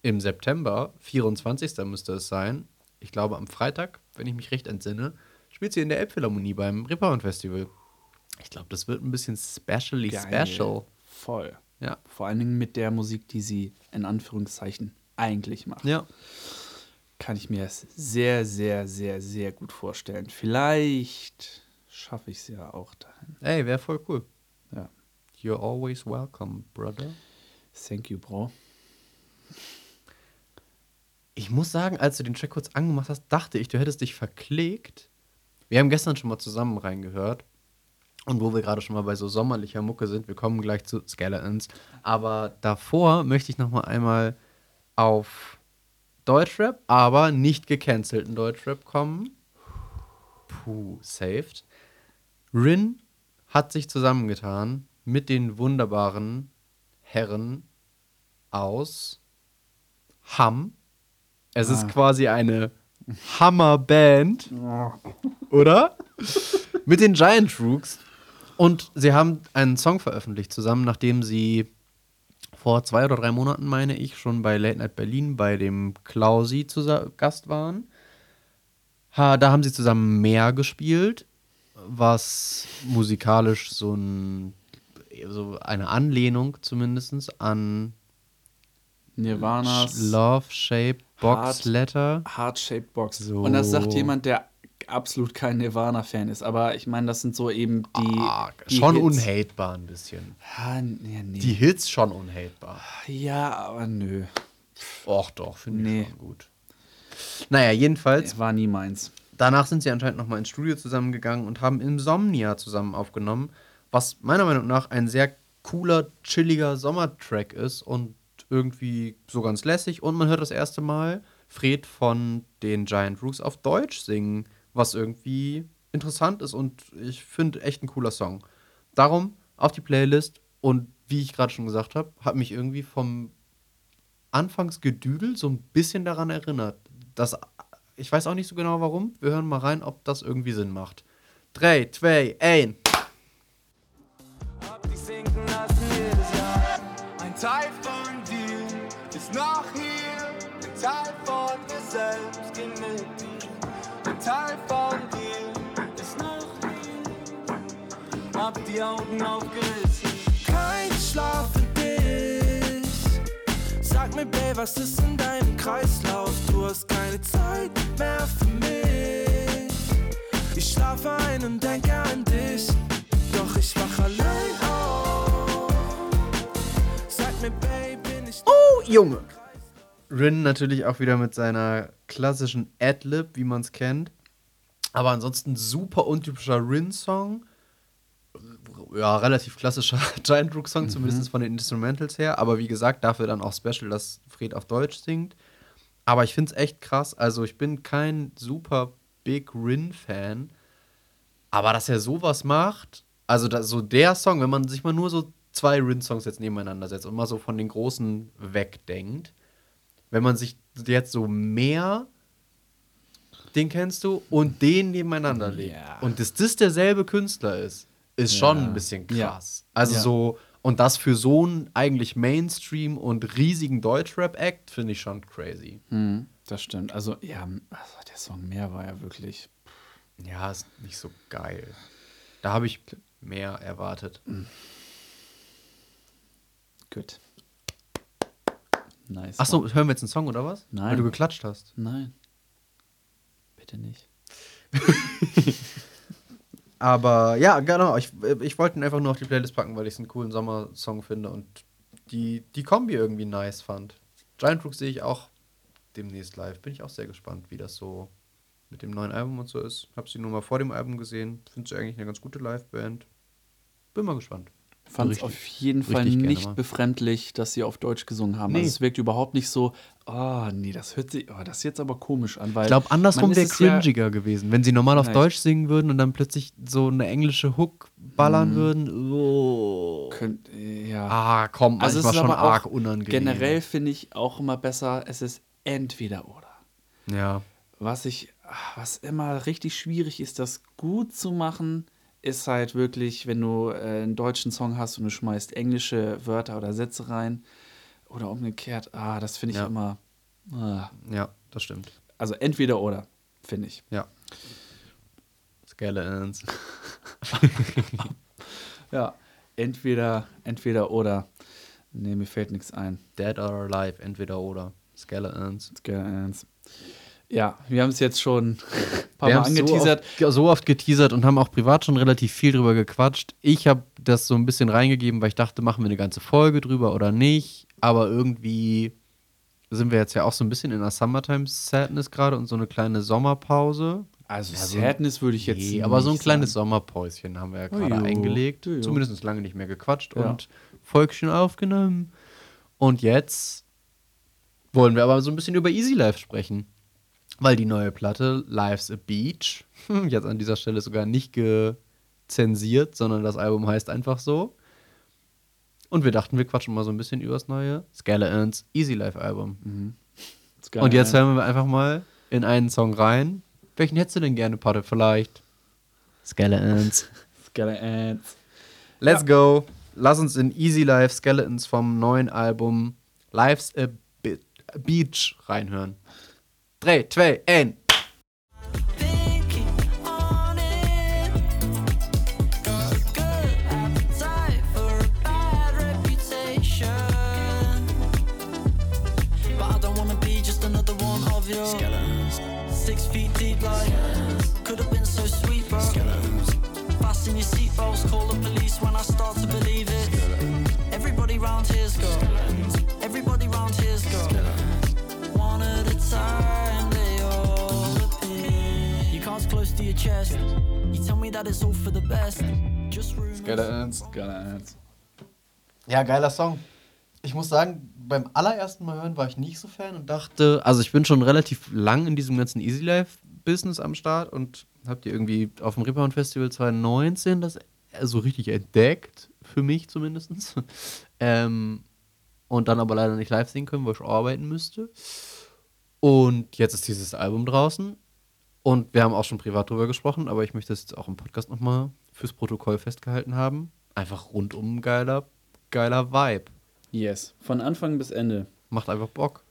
im September, 24. müsste es sein. Ich glaube, am Freitag, wenn ich mich recht entsinne, spielt sie in der Elbphilharmonie beim Reeperbahn Festival. Ich glaube, das wird ein bisschen specially Geil. special. Voll. Ja. Vor allen Dingen mit der Musik, die sie in Anführungszeichen eigentlich macht. Ja. Kann ich mir das sehr, sehr, sehr, sehr gut vorstellen. Vielleicht schaffe ich es ja auch dahin. Ey, wäre voll cool. Ja. You're always welcome, brother. Thank you, Bro. Ich muss sagen, als du den Track kurz angemacht hast, dachte ich, du hättest dich verklickt. Wir haben gestern schon mal zusammen reingehört. Und wo wir gerade schon mal bei so sommerlicher Mucke sind, wir kommen gleich zu Skeletons. Aber davor möchte ich noch mal einmal auf Deutschrap, aber nicht gecancelten Deutschrap kommen. Puh, saved. Rin hat sich zusammengetan mit den wunderbaren Herren aus Hamm. Es ist quasi eine Hammerband, oder? mit den Giant Rooks. Und sie haben einen Song veröffentlicht zusammen, nachdem sie vor zwei oder drei Monaten, meine ich, schon bei Late Night Berlin bei dem Klausi zu Gast waren. Ha, da haben sie zusammen mehr gespielt, was musikalisch so, ein, so eine Anlehnung zumindest an Nirvana's Love Shape Box Hard- Letter. Heart-Shaped Box. So. Und das sagt jemand, der absolut kein Nirvana-Fan ist. Aber ich meine, das sind so eben die. Ah, die schon Hits. unhatebar ein bisschen. Ja, n- ja, nee. Die Hits schon unhatebar. ja, aber nö. Och doch, finde Nee. ich schon gut. Naja, jedenfalls, war nie meins. danach sind sie anscheinend nochmal ins Studio zusammengegangen und haben Insomnia zusammen aufgenommen, was meiner Meinung nach ein sehr cooler, chilliger Sommertrack ist und irgendwie so ganz lässig. Und man hört das erste Mal Fred von den Giant Rooks auf Deutsch singen, was irgendwie interessant ist und ich finde echt ein cooler Song. Darum auf die Playlist und wie ich gerade schon gesagt habe, hat mich irgendwie vom Anfangsgedüdel so ein bisschen daran erinnert. Das, ich weiß auch nicht so genau warum. Wir hören mal rein, ob das irgendwie Sinn macht. 3, 2, 1. die Augen aufgerissen. Kein Schlaf für dich. Sag mir, Babe, was ist in deinem Kreislauf? Du hast keine Zeit mehr für mich. Ich schlafe ein und denke an dich. Doch ich wach allein auf. Sag mir, Babe, bin ich. Oh, Junge! Rin natürlich auch wieder mit seiner klassischen Adlib, wie man es kennt. Aber ansonsten super untypischer Rin-Song. Ja, relativ klassischer Giant Rook-Song, zumindest von den Instrumentals her. Aber wie gesagt, dafür dann auch special, dass Fred auf Deutsch singt. Aber ich finde es echt krass. Also, ich bin kein super Big Rin-Fan. Aber dass er sowas macht, also da, so der Song, wenn man sich mal nur so zwei Rin-Songs jetzt nebeneinander setzt und mal so von den großen wegdenkt, wenn man sich jetzt so mehr, den kennst du, und den nebeneinander legt Ja. und dass das derselbe Künstler ist, ist schon ein bisschen krass. Also so, und das für so einen eigentlich Mainstream und riesigen Deutschrap-Act finde ich schon crazy. Hm, das stimmt. Also, ja, also der Song mehr war ja wirklich. Ja, ist nicht so geil. Da habe ich mehr erwartet. Gut. Nice. Achso, hören wir jetzt einen Song oder was? Nein. Weil du geklatscht hast. Nein. Bitte nicht. Aber ja, genau. Ich, ich wollte ihn einfach nur auf die Playlist packen, weil ich es einen coolen Sommersong finde und die, die Kombi irgendwie nice fand. Giant Rook sehe ich auch demnächst live. Bin ich auch sehr gespannt, wie das so mit dem neuen Album und so ist. Hab sie nur mal vor dem Album gesehen. Finde sie eigentlich eine ganz gute Liveband. Bin mal gespannt. Fand es auf jeden Fall nicht mal. befremdlich, dass sie auf Deutsch gesungen haben. Nee. Also es wirkt überhaupt nicht so, oh nee, das hört sich, oh, das ist jetzt aber komisch an, weil Ich glaube, andersrum wäre es ja- cringiger gewesen. Wenn sie normal auf. Deutsch singen würden und dann plötzlich so eine englische Hook ballern Mhm. würden. Oh. Könnt, ja. Ah, komm, also es manchmal ist schon arg unangenehm. generell finde ich auch immer besser, es ist entweder oder. Ja. Was ich, ah, was immer richtig schwierig ist, das gut zu machen, ist halt wirklich, wenn du äh, einen deutschen Song hast und du schmeißt englische Wörter oder Sätze rein oder umgekehrt. Ah, das finde ich Ja. immer. Ah. Ja, das stimmt. Also entweder oder, finde ich. Ja. Skeletons. Ja, entweder, entweder oder. Nee, mir fällt nichts ein. Dead or Alive, entweder oder. Skeletons. Ganz. Ja, wir haben es jetzt schon ein paar Wir Mal angeteasert. So oft, so oft geteasert und haben auch privat schon relativ viel drüber gequatscht. Ich habe das so ein bisschen reingegeben, weil ich dachte, machen wir eine ganze Folge drüber oder nicht. Aber irgendwie sind wir jetzt ja auch so ein bisschen in der Summertime Sadness gerade und so eine kleine Sommerpause. Also, Ja, so- Sadness würde ich jetzt. Nee, aber so ein kleines sagen. Sommerpäuschen haben wir ja gerade Jo, eingelegt. jo. Zumindest lange nicht mehr gequatscht Ja. und Volkchen aufgenommen. Und jetzt wollen wir aber so ein bisschen über Easy Life sprechen. Weil die neue Platte Life's a Beach, jetzt an dieser Stelle sogar nicht gezensiert, sondern das Album heißt einfach so. Und wir dachten, wir quatschen mal so ein bisschen über das neue Skeletons Easy Life Album. Geil, Und jetzt ja. hören wir einfach mal in einen Song rein. Welchen hättest du denn gerne, Patte? Vielleicht? Skeletons. Skeletons. Let's go. Lass uns in Easy Life Skeletons vom neuen Album Life's a Beach reinhören. 3, 2, 1. chest. You tell me that it's all for the best. Just. Skeletons. Ja, geiler Song. Ich muss sagen, beim allerersten Mal hören war ich nicht so Fan und dachte, also ich bin schon relativ lang in diesem ganzen Easy Life Business am Start und habt ihr irgendwie auf dem Rebound Festival 2019 das so richtig entdeckt, für mich zumindest. ähm, und dann aber leider nicht live singen können, weil ich arbeiten müsste. Und jetzt ist dieses Album draußen und wir haben auch schon privat drüber gesprochen, aber ich möchte es jetzt auch im Podcast nochmal fürs Protokoll festgehalten haben. Einfach rundum geiler, geiler Vibe. Yes. Von Anfang bis Ende. Macht einfach Bock.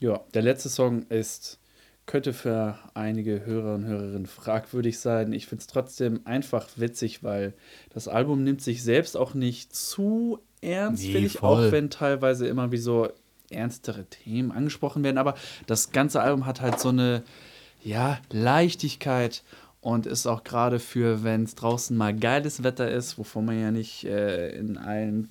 Ja, der letzte Song ist, könnte für einige Hörer und Hörerinnen fragwürdig sein. Ich finde es trotzdem einfach witzig, weil das Album nimmt sich selbst auch nicht zu ernst, Nee, finde ich, voll. auch wenn teilweise immer wie so ernstere Themen angesprochen werden. Aber das ganze Album hat halt so eine, ja, Leichtigkeit und ist auch gerade für, wenn es draußen mal geiles Wetter ist, wovon man ja nicht äh, in allen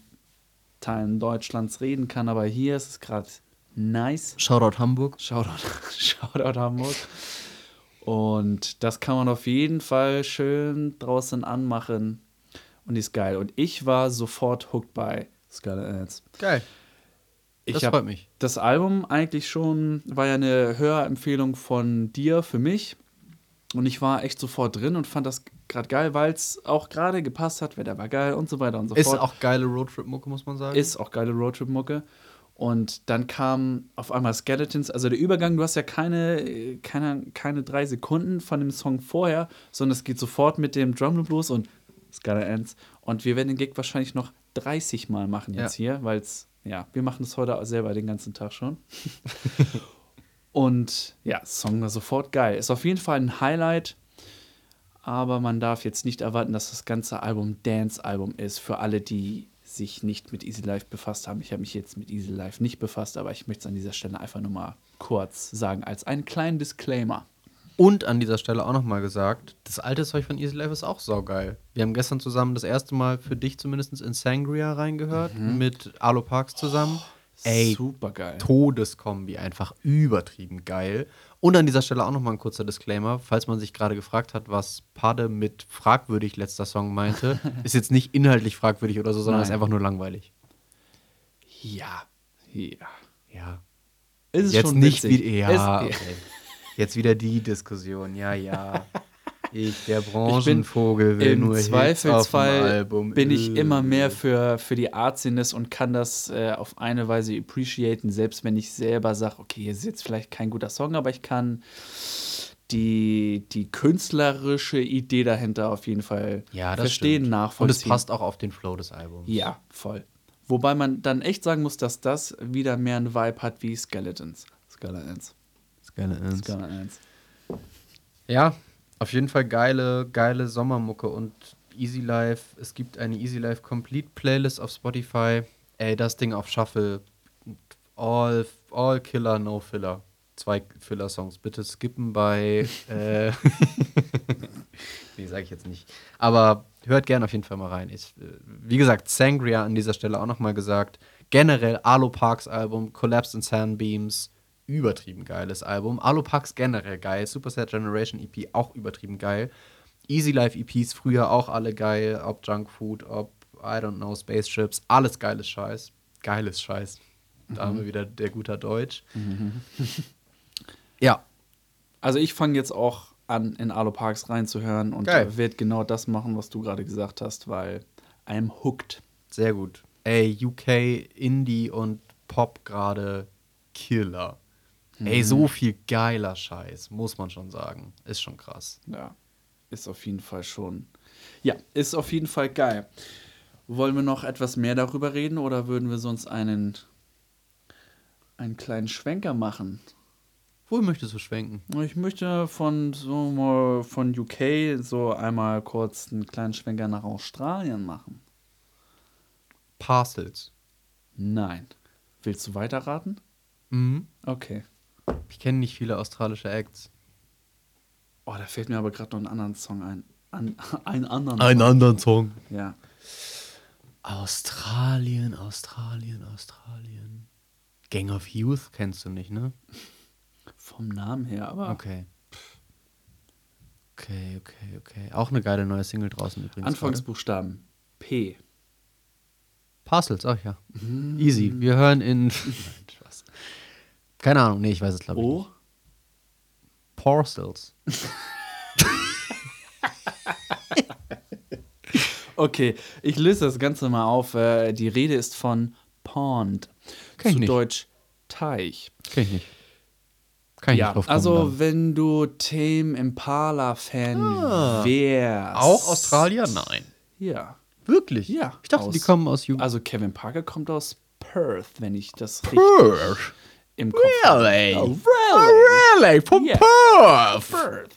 Teilen Deutschlands reden kann, aber hier ist es gerade nice. Shoutout Hamburg. Shoutout, Shoutout Hamburg. Und das kann man auf jeden Fall schön draußen anmachen. Und die ist geil. Und ich war sofort hooked bei Scarlet Ants. Geil. Ich Das freut mich. Das Album eigentlich schon, war ja eine Hörempfehlung von dir für mich. Und ich war echt sofort drin und fand das gerade geil, weil es auch gerade gepasst hat, Wetter war geil und so weiter und so Ist fort. auch geile Roadtrip-Mucke, muss man sagen. Ist auch geile Roadtrip-Mucke. Und dann kam auf einmal Skeletons, also der Übergang, du hast ja keine, keine, keine drei Sekunden von dem Song vorher, sondern es geht sofort mit dem Drum and Blues und Scarlet Ants. Und wir werden den Gig wahrscheinlich noch 30 Mal machen jetzt hier, weil es, ja, wir machen das heute selber den ganzen Tag schon. und ja, Song war sofort geil. Ist auf jeden Fall ein Highlight. Aber man darf jetzt nicht erwarten, dass das ganze Album Dance-Album ist für alle, die sich nicht mit Easy Life befasst haben. Ich habe mich jetzt mit Easy Life nicht befasst, aber ich möchte es an dieser Stelle einfach nur mal kurz sagen, als einen kleinen Disclaimer. Und an dieser Stelle auch nochmal gesagt, das alte Zeug von Easy Life ist auch saugeil. Wir haben gestern zusammen das erste Mal für dich zumindest in Sangria reingehört, mit Alo Parks zusammen. Ey, Super geil. Todeskombi, einfach übertrieben geil. Und an dieser Stelle auch nochmal ein kurzer Disclaimer, falls man sich gerade gefragt hat, was Pade mit fragwürdig letzter Song meinte, ist jetzt nicht inhaltlich fragwürdig oder so, sondern Nein. ist einfach nur langweilig. Ja. Ja. Ja. Ist Jetzt schon nicht witzig. wieder. Ja, Es- okay. Jetzt wieder die Diskussion. Ja, ja. Ich, der Branchenvogel, will Im nur Hits auf dem Zweifelsfall bin ich Äh. immer mehr für, für die Artsiness und kann das äh, auf eine Weise appreciaten, selbst wenn ich selber sage, okay, hier ist jetzt vielleicht kein guter Song, aber ich kann die, die künstlerische Idee dahinter auf jeden Fall Ja, verstehen, stimmt. nachvollziehen. Und es passt auch auf den Flow des Albums. Ja, voll. Wobei man dann echt sagen muss, dass das wieder mehr einen Vibe hat wie Skeletons. Skeletons. Skeletons. Skeletons. Ja, auf jeden Fall geile, geile Sommermucke und Easy Life. Es gibt eine Easy Life Complete Playlist auf Spotify. Ey, das Ding auf Shuffle. All, all Killer, No Filler. Zwei Filler-Songs. Bitte skippen bei. äh nee, sage ich jetzt nicht. Aber hört gerne auf jeden Fall mal rein. Ich, äh, wie gesagt, Sangria an dieser Stelle auch nochmal gesagt. Generell Alo Parks Album, Collapsed in Sunbeams, übertrieben geiles Album. Alo Parks generell geil. Super Sad Generation EP auch übertrieben geil. Easy Life EPs früher auch alle geil. Ob Junk Food, ob I don't know, Spaceships, alles geiles Scheiß. Geiles Scheiß. Da haben wir wieder der guter Deutsch. ja, Also ich fange jetzt auch an, in Alo Parks reinzuhören und werde genau das machen, was du gerade gesagt hast, weil I'm hooked. sehr gut. Ey, UK, Indie und Pop gerade Killer. Ey, so viel geiler Scheiß, muss man schon sagen. Ist schon krass. Ja, ist auf jeden Fall schon. Ja, ist auf jeden Fall geil. Wollen wir noch etwas mehr darüber reden oder würden wir sonst einen, einen kleinen Schwenker machen? Wo möchtest du schwenken? Ich möchte von so mal von UK so einmal kurz einen kleinen Schwenker nach Australien machen. Parcels. Nein. Willst du weiterraten? Mhm. Okay. Ich kenne nicht viele australische Acts. Oh, da fällt mir aber gerade noch einen anderen Song ein. An, einen anderen. anderen Song. Ja. Australien, Australien, Australien. Gang of Youth kennst du nicht, ne? Vom Namen her, aber. Okay. Okay, okay, okay. Auch eine geile neue Single draußen übrigens. Anfangsbuchstaben. P. Parcels, ach ja. Easy. Wir hören in. Keine Ahnung, nee, ich weiß es glaube ich O. nicht. Parcels. Okay, ich löse das Ganze mal auf. Äh, Die Rede ist von Pond. Kenn ich Zu nicht. Deutsch Teich. Kenn ich nicht. Kann ich ja, nicht drauf kommen also dann. wenn du Tame Impala-Fan wärst. Ah. Auch Australier? Nein. Ja. Wirklich? Ja, Ich dachte, aus- die kommen aus UK. Also Kevin Parker kommt aus Perth, wenn ich das richtig im Kopf Really? habe. Oh, really? Vom Yeah. Perth? Perth.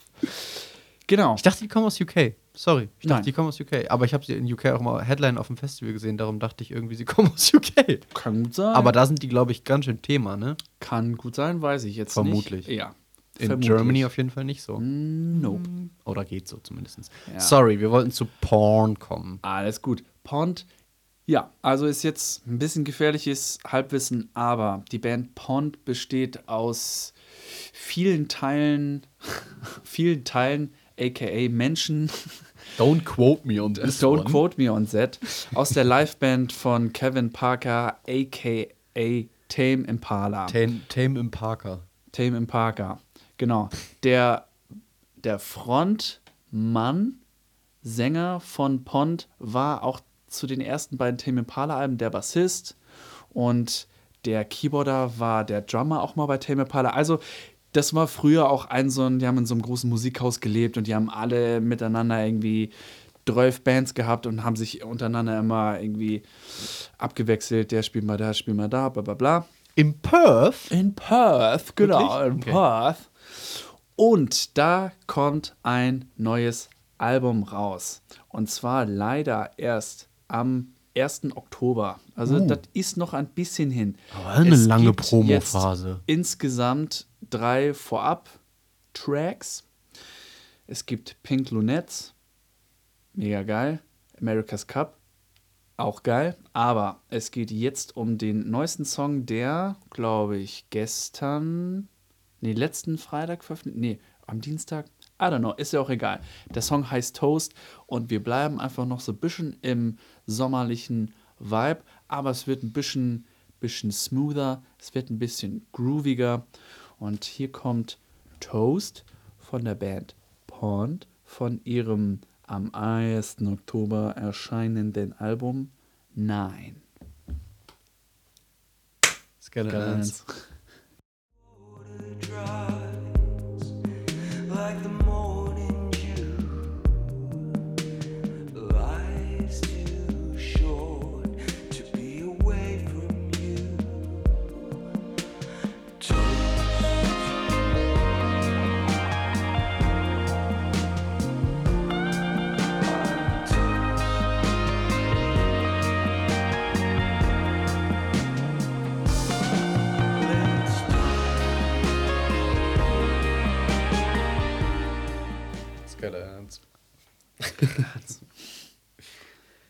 Genau. Ich dachte, die kommen aus UK. Sorry. Ich dachte, Nein. die kommen aus UK. Aber ich habe sie in UK auch mal Headline auf dem Festival gesehen. Darum dachte ich irgendwie, sie kommen aus UK. Kann gut sein. Aber da sind die, glaube ich, ganz schön Thema, ne? kann gut sein, weiß ich jetzt Vermutlich. nicht. Ja. In Vermutlich. Germany auf jeden Fall nicht so. Nope. Oder geht so zumindest. Ja. Sorry, wir wollten zu Porn kommen. Alles gut. Pond, ja, also ist jetzt ein bisschen gefährliches Halbwissen, aber die Band Pond besteht aus vielen Teilen, vielen Teilen, aka Menschen, Don't quote me on this don't quote me on that, aus der Liveband von Kevin Parker, aka Tame Impala. Tame, Tame im Parker. Tame Impala, genau. Der, der Frontmann, Sänger von Pond, war auch zu den ersten beiden Tame Impala-Alben der Bassist und der Keyboarder war der Drummer auch mal bei Tame Impala. Also das war früher auch ein so ein, die haben in so einem großen Musikhaus gelebt und die haben alle miteinander irgendwie 12 Bands gehabt und haben sich untereinander immer irgendwie abgewechselt. Der spielt mal da, spielt mal da, bla bla bla. Im Perth? In Perth, genau, Wirklich? in Okay. Perth. Und da kommt ein neues Album raus. Und zwar leider erst am 1. Oktober. Also das ist noch ein bisschen hin. Aber eine Es lange gibt Promophase. jetzt Insgesamt drei Vorab-Tracks. Es gibt Pink Lunettes, mega geil. America's Cup, auch geil. Aber es geht jetzt um den neuesten Song, der, glaube ich, gestern, nee, letzten Freitag veröffentlicht, nee, am Dienstag, I don't know, ist ja auch egal. Der Song heißt Toast und wir bleiben einfach noch so ein bisschen im sommerlichen Vibe, aber es wird ein bisschen, bisschen smoother, es wird ein bisschen grooviger. Und hier kommt Toast von der Band Pond von ihrem am 1. Oktober erscheinenden Album Nein. Skeletons. like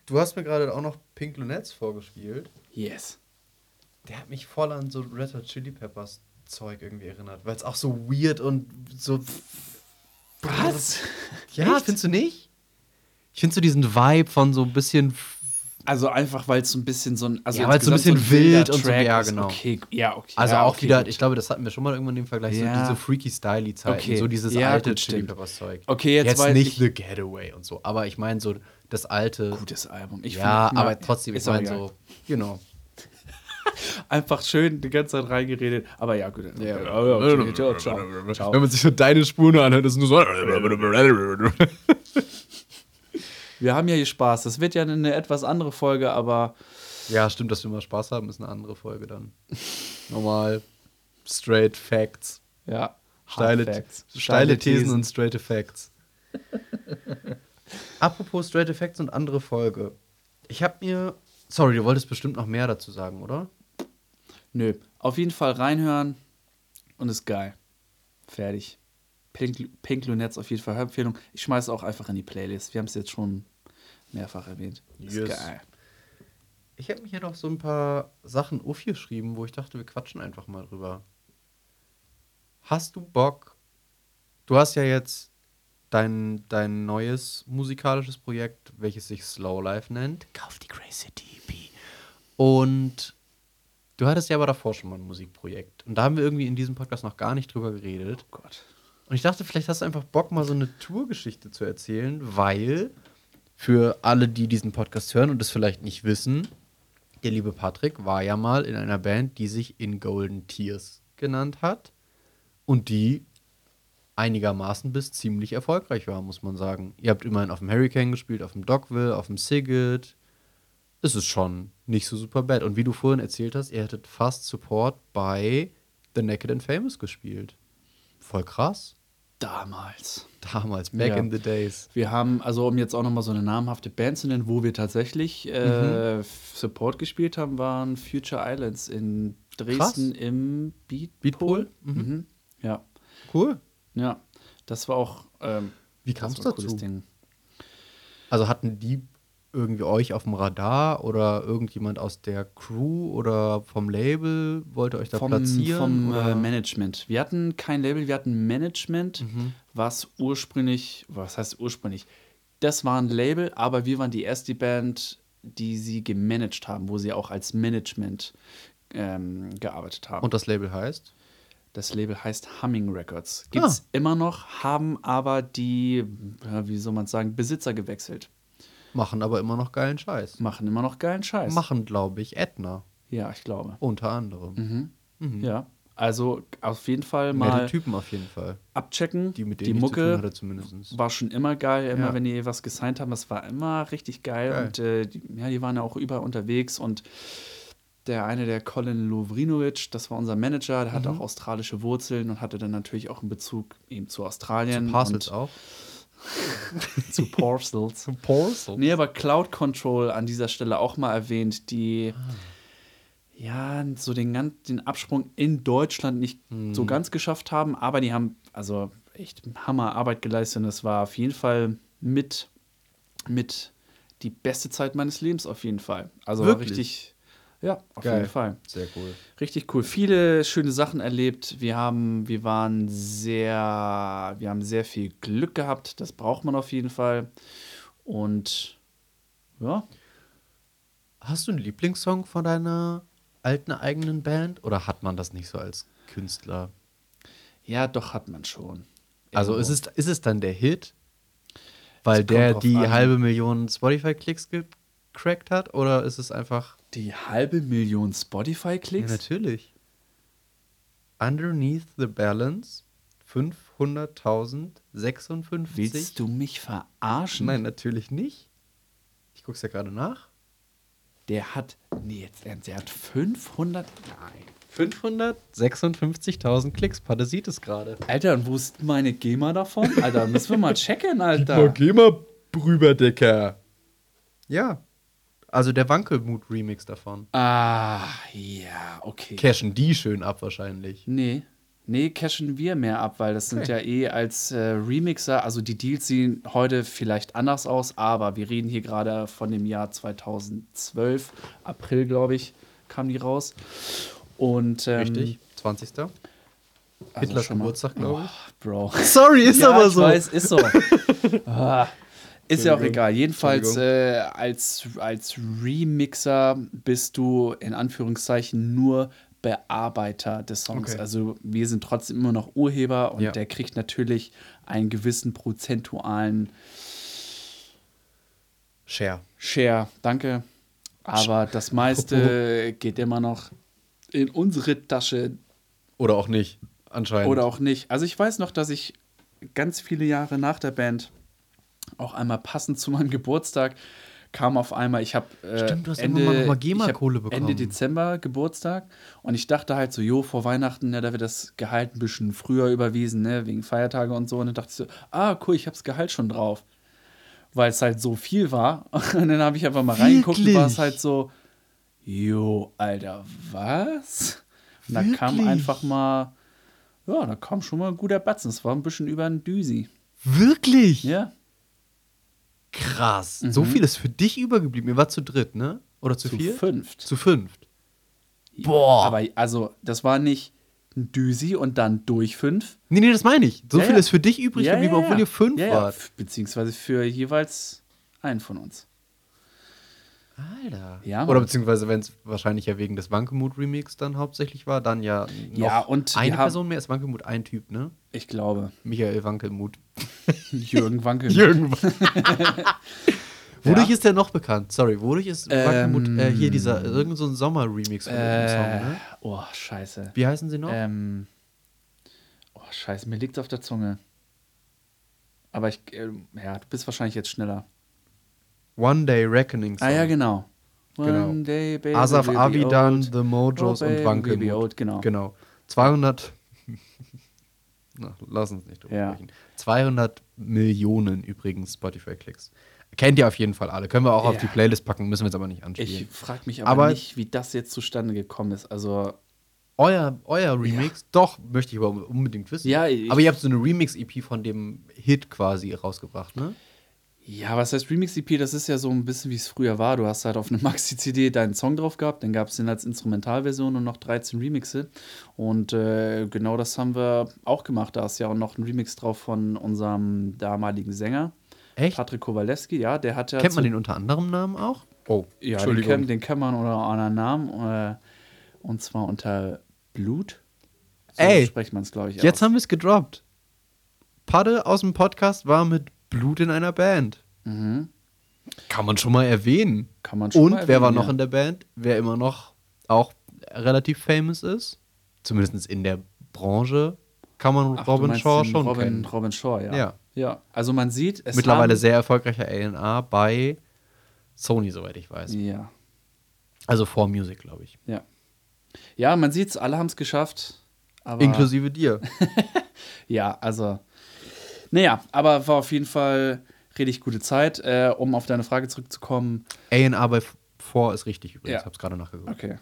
du hast mir gerade auch noch Pink Lunettes vorgespielt. Yes. Der hat mich voll an so Red Hot Chili Peppers Zeug irgendwie erinnert, weil es auch so weird und so. Was? Ja, findest du nicht? Ich finde so diesen Vibe von so ein bisschen. Also einfach, weil es so ein bisschen so ein. Also Ja, weil es so ein bisschen wilder wild und so, ja, genau. Okay, ja, okay. Also ja, auch okay, wieder, gut. ich glaube, das hatten wir schon mal irgendwann im Vergleich, Ja. so diese freaky styly Zeit, Okay. so dieses Ja, alte Chili. Peppers Zeug. Okay, jetzt jetzt weiß nicht ich- The Getaway und so, aber ich meine so das alte. Gutes Album. Ich ja, find- aber trotzdem, ich meine so, genau. Einfach schön die ganze Zeit reingeredet. Aber ja, gut. Ja. okay, ciao, ciao, ciao. man sich so deine Spuren anhört, ist nur so. Wir haben ja hier Spaß. Das wird ja eine etwas andere Folge, aber Ja, stimmt, dass wir mal Spaß haben, ist eine andere Folge dann. Normal, straight Facts. ja. Steile, Facts. steile Thesen und straight Facts. Apropos straight Facts und andere Folge. Ich habe mir. Sorry, du wolltest bestimmt noch mehr dazu sagen, oder? Nö. Auf jeden Fall reinhören und ist geil. Fertig. Pink, Pink Lunettes auf jeden Fall Hörempfehlung. Ich schmeiße auch einfach in die Playlist. Wir haben es jetzt schon mehrfach erwähnt. Ist Yes. geil. Ich habe mir hier noch so ein paar Sachen aufgeschrieben, wo ich dachte, wir quatschen einfach mal drüber. Hast du Bock? Du hast ja jetzt dein, dein neues musikalisches Projekt, welches sich Slow Life nennt. Kauf die Crazy EP. Und du hattest ja aber davor schon mal ein Musikprojekt. Und da haben wir irgendwie in diesem Podcast noch gar nicht drüber geredet. Oh Gott. Und ich dachte, vielleicht hast du einfach Bock, mal so eine Tourgeschichte zu erzählen, weil für alle, die diesen Podcast hören und es vielleicht nicht wissen, Der liebe Patrick war ja mal in einer Band, die sich In Golden Tears genannt hat und die einigermaßen bis ziemlich erfolgreich war, muss man sagen. Ihr habt immerhin auf dem Hurricane gespielt, auf dem Dogville, auf dem Sigurd. Es ist schon nicht so super bad. Und wie du vorhin erzählt hast, ihr hättet fast Support bei The Naked and Famous gespielt. Voll krass. Damals. Damals, back Ja. in the days. Wir haben, also um jetzt auch nochmal so eine namhafte Band zu nennen, wo wir tatsächlich äh, Support gespielt haben, waren Future Islands in Dresden im Beatpool. Beatpool? Mhm. Ja, Cool. ja. Das war auch. Ähm, Wie ein cooles dazu? Ding. Also hatten die irgendwie euch auf dem Radar oder irgendjemand aus der Crew oder vom Label wollte euch da Vom, platzieren? vom oder? äh, Management. Wir hatten kein Label, wir hatten Management, Mhm. was ursprünglich, was heißt ursprünglich? Das war ein Label, aber wir waren die erste Band, die sie gemanagt haben, wo sie auch als Management ähm, gearbeitet haben. Und das Label heißt? Das Label heißt Humming Records. Gibt es immer noch, haben aber die, wie soll man sagen, Besitzer gewechselt. Machen aber immer noch geilen Scheiß. Machen immer noch geilen Scheiß. Machen, glaube ich, Edna. Ja, ich glaube. Unter anderem. Ja. Also auf jeden Fall mal Typen auf jeden Fall. abchecken. Die mit denen die Mucke war schon immer geil. Immer Ja. wenn die was gesigned haben, das war immer richtig geil. Geil. Und äh, die, ja, die waren ja auch überall unterwegs. Und der eine, der Colin Lovrinovic, das war unser Manager, der Mhm. hatte auch australische Wurzeln und hatte dann natürlich auch einen Bezug eben zu Australien. Zu Parcels auch. Zu Parcels. Zu Parcels. Nee, aber Cloud Control an dieser Stelle auch mal erwähnt, die Ah. ja so den, gan- den Absprung in Deutschland nicht Hm. so ganz geschafft haben, aber die haben also echt Hammerarbeit geleistet und das war auf jeden Fall mit, mit die beste Zeit meines Lebens auf jeden Fall. Also Wirklich? richtig, ja, auf Geil. jeden Fall. Sehr cool. Richtig cool. Viele schöne Sachen erlebt. Wir haben, wir waren sehr, wir haben sehr viel Glück gehabt. Das braucht man auf jeden Fall. Und ja, Hast du einen Lieblingssong von deiner alten eigenen Band? Oder hat man das nicht so als Künstler? ja, doch hat man schon. Also Irgendwo. ist es, ist es dann der Hit, weil der die an. halbe Million Spotify-Klicks gecrackt hat? Oder ist es einfach. Die halbe Million Ja, Spotify-Klicks? natürlich. Underneath the Balance 500.056. Willst du mich verarschen? Nein, natürlich nicht. Ich guck's ja gerade nach. Der hat, nee, jetzt ernst, der hat 500, nein. 556.000 Klicks. Patte sieht es gerade. Alter, und wo ist meine GEMA davon? Alter, müssen wir mal checken, Alter. geh mal rüber, Dicker. Ja. Also der Wankelmut-Remix davon. Ah, ja, okay. Cashen die schön ab wahrscheinlich. Nee. Nee, cashen wir mehr ab, weil das sind Okay. ja eh als äh, Remixer, also die Deals sehen heute vielleicht anders aus, aber wir reden hier gerade von dem Jahr 2012, April, glaube ich, kam die raus. Und ähm, Richtig. 20. also Hitlers Geburtstag, glaube ich. Oh, Bro. Sorry, ist ja, aber ich so. Weiß, ist so. ah, ist ja auch egal. Jedenfalls äh, als, als Remixer bist du in Anführungszeichen nur Bearbeiter des Songs. Okay. Also wir sind trotzdem immer noch Urheber und Ja. der kriegt natürlich einen gewissen prozentualen Share. Share. Danke. Aber das meiste geht immer noch in unsere Tasche Oder auch nicht. Anscheinend. Oder auch nicht. Also ich weiß noch, dass ich ganz viele Jahre nach der Band, auch einmal passend zu meinem Geburtstag, kam auf einmal, ich habe äh, Stimmt, Ende, hab. Ende Dezember Geburtstag und ich dachte halt so, jo, vor Weihnachten, ne, da wird das Gehalt ein bisschen früher überwiesen, ne, wegen Feiertage und so. Und dann dachte ich so, ah, cool, ich habe das Gehalt schon drauf. Weil es halt so viel war. Und dann habe ich einfach mal reingeguckt und war es Wirklich? halt so, jo, Alter, was? Und da kam Wirklich? einfach mal, ja, da kam schon mal ein guter Batzen. Es war ein bisschen über ein Düsi. Wirklich? Ja, Krass. So viel ist für dich übergeblieben. Ihr wart zu dritt, ne? Oder zu, zu vier? fünft. Zu fünft. Boah. Aber also, das war nicht ein Düsi und dann durch fünf. Nee, nee, das meine ich. So Ja, viel ja. ist für dich übrig geblieben, obwohl ihr fünf ja, ja. wart. Beziehungsweise für jeweils einen von uns. Alter. Ja, Mann. Oder beziehungsweise, wenn es wahrscheinlich ja wegen des Wankemut-Remix dann hauptsächlich war, dann ja noch Ja, und eine Person mehr ist Wankelmut ein Typ, ne? Ich glaube. Michael Wankelmut. Jürgen Wankel. Jürgen. Wodurch Ja. ist der noch bekannt? Sorry, wodurch ist Ähm, Wackemut, äh, hier dieser, irgend so ein Sommer-Remix von dem Song, Äh, ne? oh, scheiße. Wie heißen sie noch? Ähm, oh, scheiße, mir liegt's auf der Zunge. Aber ich, äh, ja, du bist wahrscheinlich jetzt schneller. One Day Reckoning Song. Ah ja, genau. Genau. One day, baby, Asaf Avidan, old. The Mojos Oh, und Wankelmut. genau. Genau. 200. Na, lass uns nicht drüber Ja. sprechen. 200 Millionen übrigens Spotify-Klicks. Kennt ihr auf jeden Fall alle. Können wir auch auf Ja. die Playlist packen, müssen wir jetzt aber nicht Ich anspielen. frage mich aber, Aber- nicht, wie das jetzt zustande gekommen ist. Also, Euer, euer Remix, doch, möchte ich aber unbedingt wissen. Ja, ich- aber ihr habt so eine Remix-EP von dem Hit quasi rausgebracht, ne? Ja, was heißt Remix-EP? Das ist ja so ein bisschen, wie es früher war. Du hast halt auf eine Maxi-CD deinen Song drauf gehabt, dann gab es den als Instrumentalversion und noch 13 Remixe. Und äh, genau das haben wir auch gemacht. Da ist ja auch noch ein Remix drauf von unserem damaligen Sänger, Echt? Patrick Kowalewski. Ja, der hat ja. Kennt man den unter anderem Namen auch? Oh, Ja, den kennt, den kennt man unter einem Namen. Äh, und zwar unter Blut. So Ey, spricht man es, glaube ich. Jetzt aus. haben wir es gedroppt. Padde aus dem Podcast war mit Blut in einer Band. Mhm. Kann man schon mal erwähnen. Kann man schon Und mal wer war erwähnen, noch ja. in der Band? Wer immer noch auch relativ famous ist? Zumindest in der Branche kann man Ach, Robin Shaw schon Robin, kennen. Robin Shaw, ja. Ja. Ja, also man sieht, es Mittlerweile sehr erfolgreicher A&R bei Sony, soweit ich weiß. Ja, Also vor Music, glaube ich. ja. Ja, man sieht's, alle haben es geschafft. Inklusive dir. Ja, also. Naja, aber war auf jeden Fall richtig gute Zeit. Äh, um auf deine Frage zurückzukommen. A&R bei vor ist richtig übrigens. Ja. Hab's gerade nachgeguckt. Okay.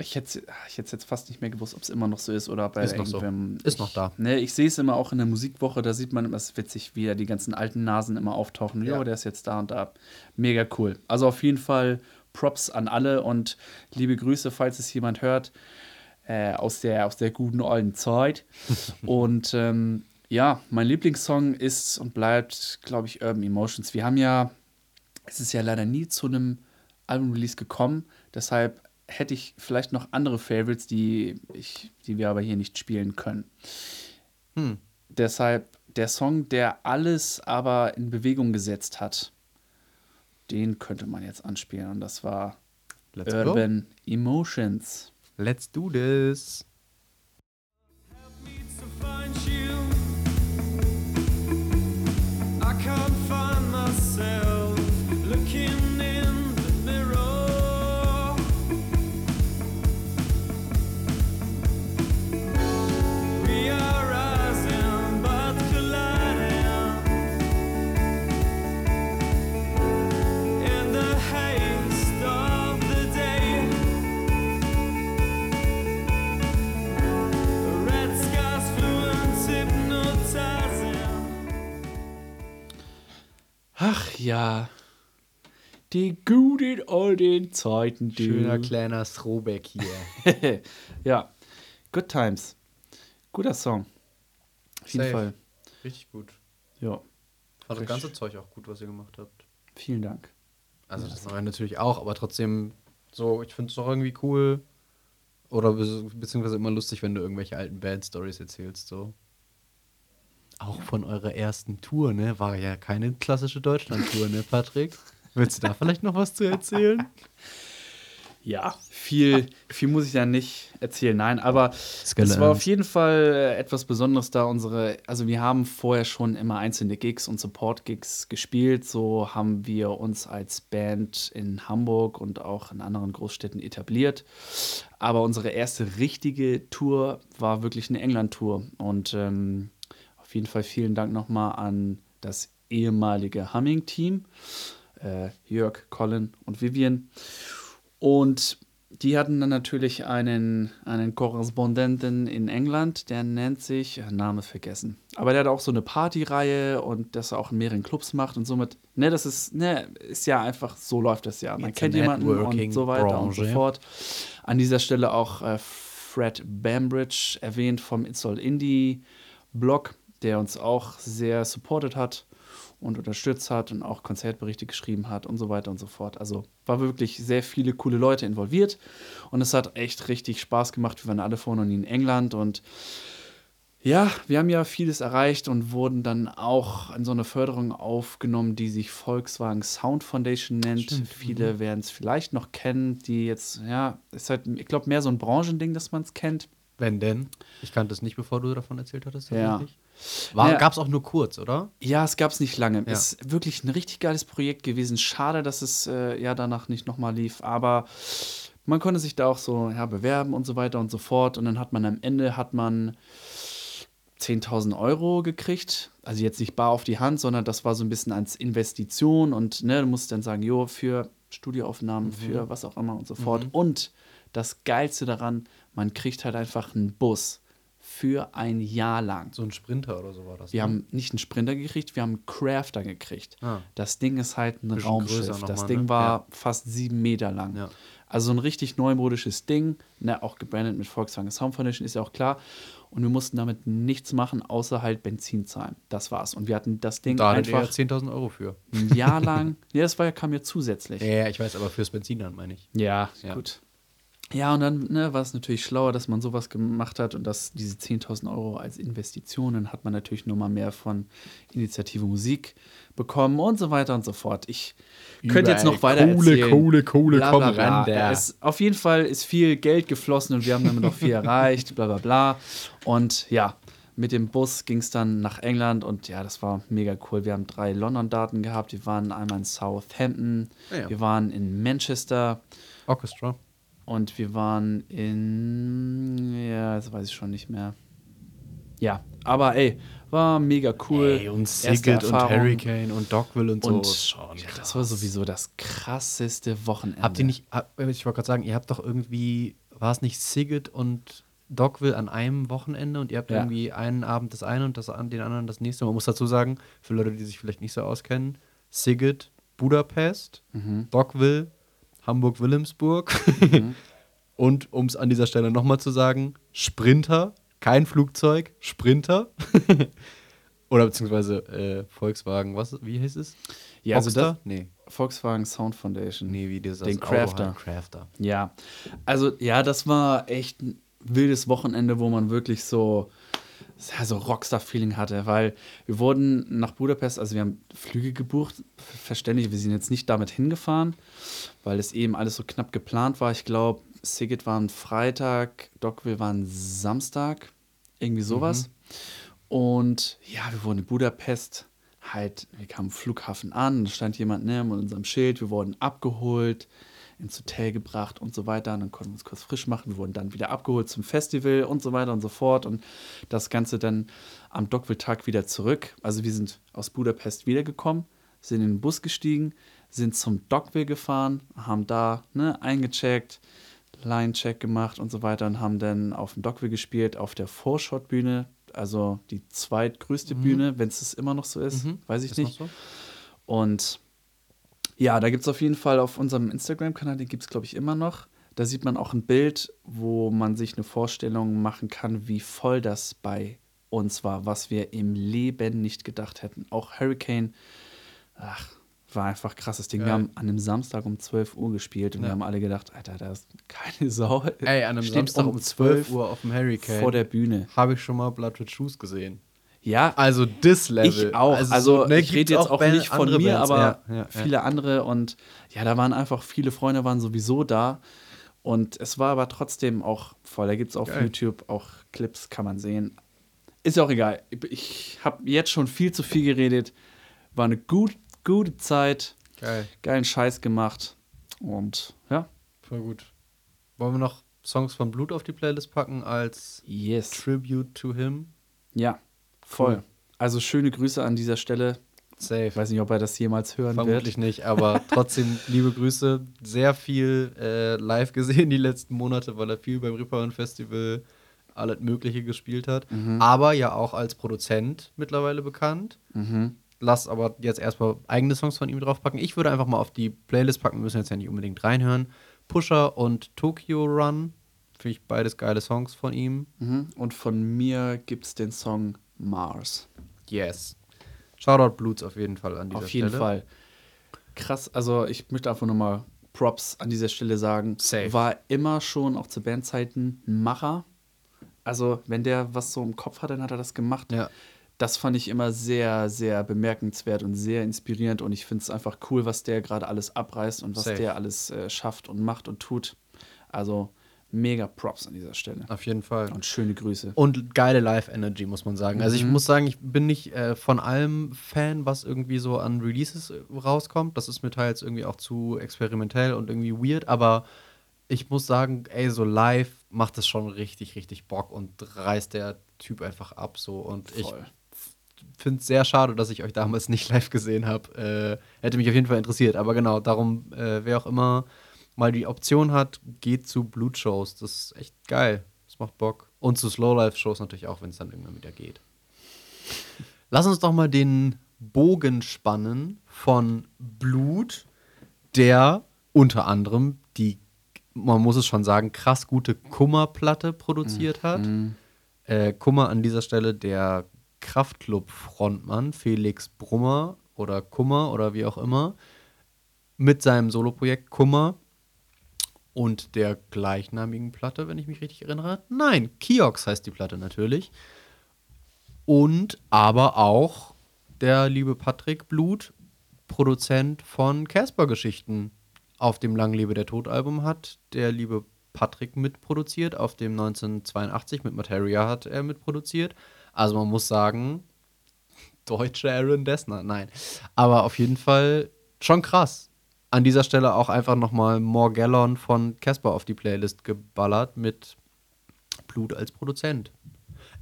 Ich hätte ich hätte jetzt fast nicht mehr gewusst, ob es immer noch so ist oder bei Ist noch so. irgendwem. Ist ich, noch da. Ne, ich sehe es immer auch in der Musikwoche, da sieht man immer, es ist witzig, wie da die ganzen alten Nasen immer auftauchen. Ja. Jo, der ist jetzt da und da. Mega cool. Also auf jeden Fall Props an alle und liebe Grüße, falls es jemand hört, äh, aus, der, aus der guten alten Zeit. und ähm, ja, mein Lieblingssong ist und bleibt, glaube ich, Urban Emotions. Wir haben ja, es ist ja leider nie zu einem Album-Release gekommen, deshalb hätte ich vielleicht noch andere Favorites, die, ich, die wir aber hier nicht spielen können. Hm. Deshalb der Song, der alles aber in Bewegung gesetzt hat, den könnte man jetzt anspielen. Und das war Let's go. Urban Emotions. Let's do this. Ja. Die guten alten Zeiten, du. Schöner kleiner Throwback hier. ja. Good Times. Guter Song. Auf jeden Safe. Fall. Richtig gut. Ja. Fand das ganze Zeug auch gut, was ihr gemacht habt. Vielen Dank. Also das neue natürlich auch, aber trotzdem so, ich finde es doch irgendwie cool. Oder be beziehungsweise immer lustig, wenn du irgendwelche alten Band-Stories erzählst, so. Auch von eurer ersten Tour, ne? War ja keine klassische Deutschland-Tour, ne, Patrick? Willst du da vielleicht noch was zu erzählen? Ja, viel, viel muss ich da nicht erzählen. Nein, aber Skelle es war auf jeden Fall äh, etwas Besonderes da. Unsere, also wir haben vorher schon immer einzelne Gigs und Support-Gigs gespielt. So haben wir uns als Band in Hamburg und auch in anderen Großstädten etabliert. Aber unsere erste richtige Tour war wirklich eine England-Tour. Und ähm, auf jeden Fall vielen Dank nochmal an das ehemalige Humming-Team. Äh, Jörg, Colin und Vivian. Und die hatten dann natürlich einen, einen Korrespondenten in England, der nennt sich, äh, Name vergessen. Aber der hat auch so eine Partyreihe und das auch in mehreren Clubs macht und somit, ne, das ist, ne, ist ja einfach, so läuft das ja. Man It's kennt jemanden und so weiter und so Branche. fort. An dieser Stelle auch äh, Fred Bambridge erwähnt vom It's All Indie Blog, der uns auch sehr supported hat und unterstützt hat und auch Konzertberichte geschrieben hat und so weiter und so fort. Also war wirklich sehr viele coole Leute involviert und es hat echt richtig Spaß gemacht. Wir waren alle nie in England und Ja, wir haben ja vieles erreicht und wurden dann auch an so eine Förderung aufgenommen, die sich Volkswagen Sound Foundation nennt. Viele werden es vielleicht noch kennen, die jetzt, ja, ist halt, ich glaube, mehr so ein Branchending, dass man es kennt. Wenn denn? Ich kannte es nicht, bevor du davon erzählt hattest. Ja. tatsächlich. War. Gab es auch nur kurz, oder? Ja, es gab es nicht lange. Ja. Ist wirklich ein richtig geiles Projekt gewesen. Schade, dass es äh, ja danach nicht nochmal lief, aber man konnte sich da auch so ja, bewerben und so weiter und so fort. Und dann hat man am Ende hat man 10.000 Euro gekriegt. Also jetzt nicht bar auf die Hand, sondern das war so ein bisschen als Investition und ne, du musst dann sagen, jo, für Studioaufnahmen, für was auch immer und so fort. Und das Geilste daran, man kriegt halt einfach einen Bus für ein Jahr lang. So ein Sprinter oder so war das. Wir ne? haben nicht einen Sprinter gekriegt, wir haben einen Crafter gekriegt. Ah. Das Ding ist halt ein Bisschen Raumschiff. Das Ding ne? war Ja. fast sieben Meter lang. Ja. Also ein richtig neumodisches Ding, ne, auch gebrandet mit Volkswagen Sound Foundation, ist ja auch klar. Und wir mussten damit nichts machen, außer halt Benzin zahlen. Das war's. Und wir hatten das Ding Da einfach 10.000 Euro für. ein Jahr lang. ja, das war ja, kam ja zusätzlich. Ja, ja, ich weiß, aber fürs Benzin dann, meine ich. Ja, Ja. gut. Ja, und dann ne, war es natürlich schlauer, dass man sowas gemacht hat und dass diese 10.000 Euro als Investitionen hat man natürlich nur mal mehr von Initiative Musik bekommen und so weiter und so fort. Ich könnte jetzt noch weiter Kohle, erzählen. Kohle, Kohle, Bla, komm bla, ran. Es, auf jeden Fall ist viel Geld geflossen und wir haben damit noch viel erreicht, bla bla bla. Und ja, mit dem Bus ging es dann nach England und ja, das war mega cool. Wir haben drei London-Daten gehabt. Wir waren einmal in Southampton, Ah ja. wir waren in Manchester Orchestra. Und wir waren in. Ja, das weiß ich schon nicht mehr. Ja, aber ey, war mega cool. Ey, und Sigurd und. Hurricane und Dogville und so. Und schon ja, das war sowieso das krasseste Wochenende. Habt ihr nicht, hab- ich wollte gerade sagen, ihr habt doch irgendwie, war es nicht Sigurd und Dogville an einem Wochenende und ihr habt Ja. irgendwie einen Abend das eine und das, den anderen das nächste. Man muss dazu sagen, für Leute, die sich vielleicht nicht so auskennen, Sigurd, Budapest, Mhm. Dogville, Hamburg-Wilhelmsburg und um es an dieser Stelle nochmal zu sagen, Sprinter, kein Flugzeug, Sprinter. Oder beziehungsweise äh, Volkswagen, was, wie heißt es? Ja, also das- nee, Volkswagen Sound Foundation. nee, wie Den das Auto halt, Crafter. Crafter. Ja, also ja, das war echt ein wildes Wochenende, wo man wirklich so, so Rockstar-Feeling hatte, weil wir wurden nach Budapest, also wir haben Flüge gebucht, verständlich, wir sind jetzt nicht damit hingefahren, weil es eben alles so knapp geplant war. Ich glaube, Sigit war ein Freitag, Dockville war ein Samstag, irgendwie sowas. Und ja, wir wurden in Budapest halt, wir kamen am Flughafen an, da stand jemand ne, mit unserem Schild, wir wurden abgeholt, ins Hotel gebracht und so weiter. Und dann konnten wir uns kurz frisch machen, wir wurden dann wieder abgeholt zum Festival und so weiter und so fort. Und das Ganze dann am Dockville-Tag wieder zurück. Also wir sind aus Budapest wiedergekommen, sind in den Bus gestiegen, sind zum Dockville gefahren, haben da ne, eingecheckt, Line-Check gemacht und so weiter und haben dann auf dem Dockville gespielt, auf der Vorschott-Bühne, also die zweitgrößte Bühne, wenn es immer noch so ist, weiß ich Mhm. Ist nicht. so? Und ja, da gibt es auf jeden Fall auf unserem Instagram-Kanal, den gibt es, glaube ich, immer noch. Da sieht man auch ein Bild, wo man sich eine Vorstellung machen kann, wie voll das bei uns war, was wir im Leben nicht gedacht hätten. Auch Hurricane, ach, war einfach krasses Ding. Wir Geil. haben an einem Samstag um 12 Uhr gespielt und wir Ja. haben alle gedacht, Alter, da ist keine Sau. Ey, an einem Steht Samstag um 12 Uhr auf dem Hurricane vor der Bühne. habe ich schon mal Blood Red Shoes gesehen. Ja, Also this Level. Ich auch. Also, so, ne, ich rede jetzt auch Band- nicht von mir, Bands. aber Ja, ja, ja. viele andere. Und ja, da waren einfach viele Freunde waren sowieso da. Und es war aber trotzdem auch voll. Da gibt es auf Geil. YouTube auch Clips, kann man sehen. Ist ja auch egal. Ich- Ich habe jetzt schon viel zu viel geredet. War eine gut, gute Zeit. Geil. Geilen Scheiß gemacht. Und ja, Voll gut. Wollen wir noch Songs von Blut auf die Playlist packen als yes. Tribute to him? Ja, voll. Cool. Also schöne Grüße an dieser Stelle. Safe. Ich weiß nicht, ob er das jemals hören Vermutlich wird. nicht, aber trotzdem liebe Grüße. Sehr viel äh, live gesehen die letzten Monate, weil er viel beim Reeperbahn Festival alles Mögliche gespielt hat. Mhm. Aber ja auch als Produzent mittlerweile bekannt. Mhm. Lass aber jetzt erstmal eigene Songs von ihm draufpacken. Ich würde einfach mal auf die Playlist packen, wir müssen jetzt ja nicht unbedingt reinhören. Pusher und Tokyo Run. Finde ich beides geile Songs von ihm. Mhm. Und von mir gibt es den Song Mars. Yes. Shoutout Blutes auf jeden Fall an dieser Auf jeden Stelle. Fall. Krass, also ich möchte einfach nochmal Props an dieser Stelle sagen. Safe. War immer schon auch zu Bandzeiten ein Macher. Also, wenn der was so im Kopf hat, dann hat er das gemacht. Ja. Das fand ich immer sehr, sehr bemerkenswert und sehr inspirierend. Und ich finde es einfach cool, was der gerade alles abreißt und was Safe. der alles äh, schafft und macht und tut. Also, mega Props an dieser Stelle. Auf jeden Fall. Und schöne Grüße. Und geile Live-Energy, muss man sagen. Also ich muss sagen, ich bin nicht äh, von allem Fan, was irgendwie so an Releases äh, rauskommt. Das ist mir teils irgendwie auch zu experimentell und irgendwie weird, aber ich muss sagen, ey, so live macht es schon richtig, richtig Bock und reißt der Typ einfach ab so. Und ich Voll. finde es sehr schade, dass ich euch damals nicht live gesehen habe. Äh, hätte mich auf jeden Fall interessiert. Aber genau, darum, äh, wer auch immer mal die Option hat, geht zu Blutshows. Das ist echt geil. Das macht Bock. Und zu Slowlife-Shows natürlich auch, wenn es dann irgendwann wieder geht. Lass uns doch mal den Bogen spannen von Blut, der unter anderem die, man muss es schon sagen, krass gute Kummerplatte produziert hat. Äh, Kummer an dieser Stelle der Kraftclub-Frontmann Felix Brummer oder Kummer oder wie auch immer mit seinem Soloprojekt Kummer und der gleichnamigen Platte, wenn ich mich richtig erinnere. Nein, Kiox heißt die Platte natürlich. Und aber auch der liebe Patrick Blut, Produzent von Casper-Geschichten, auf dem Lang lebe der Tod-Album hat der liebe Patrick mitproduziert. Auf dem 1982 mit Materia hat er mitproduziert. Also man muss sagen, deutsche Aaron Dessner. Nein. Aber auf jeden Fall schon krass. An dieser Stelle auch einfach nochmal Morgellon von Casper auf die Playlist geballert mit Blut als Produzent.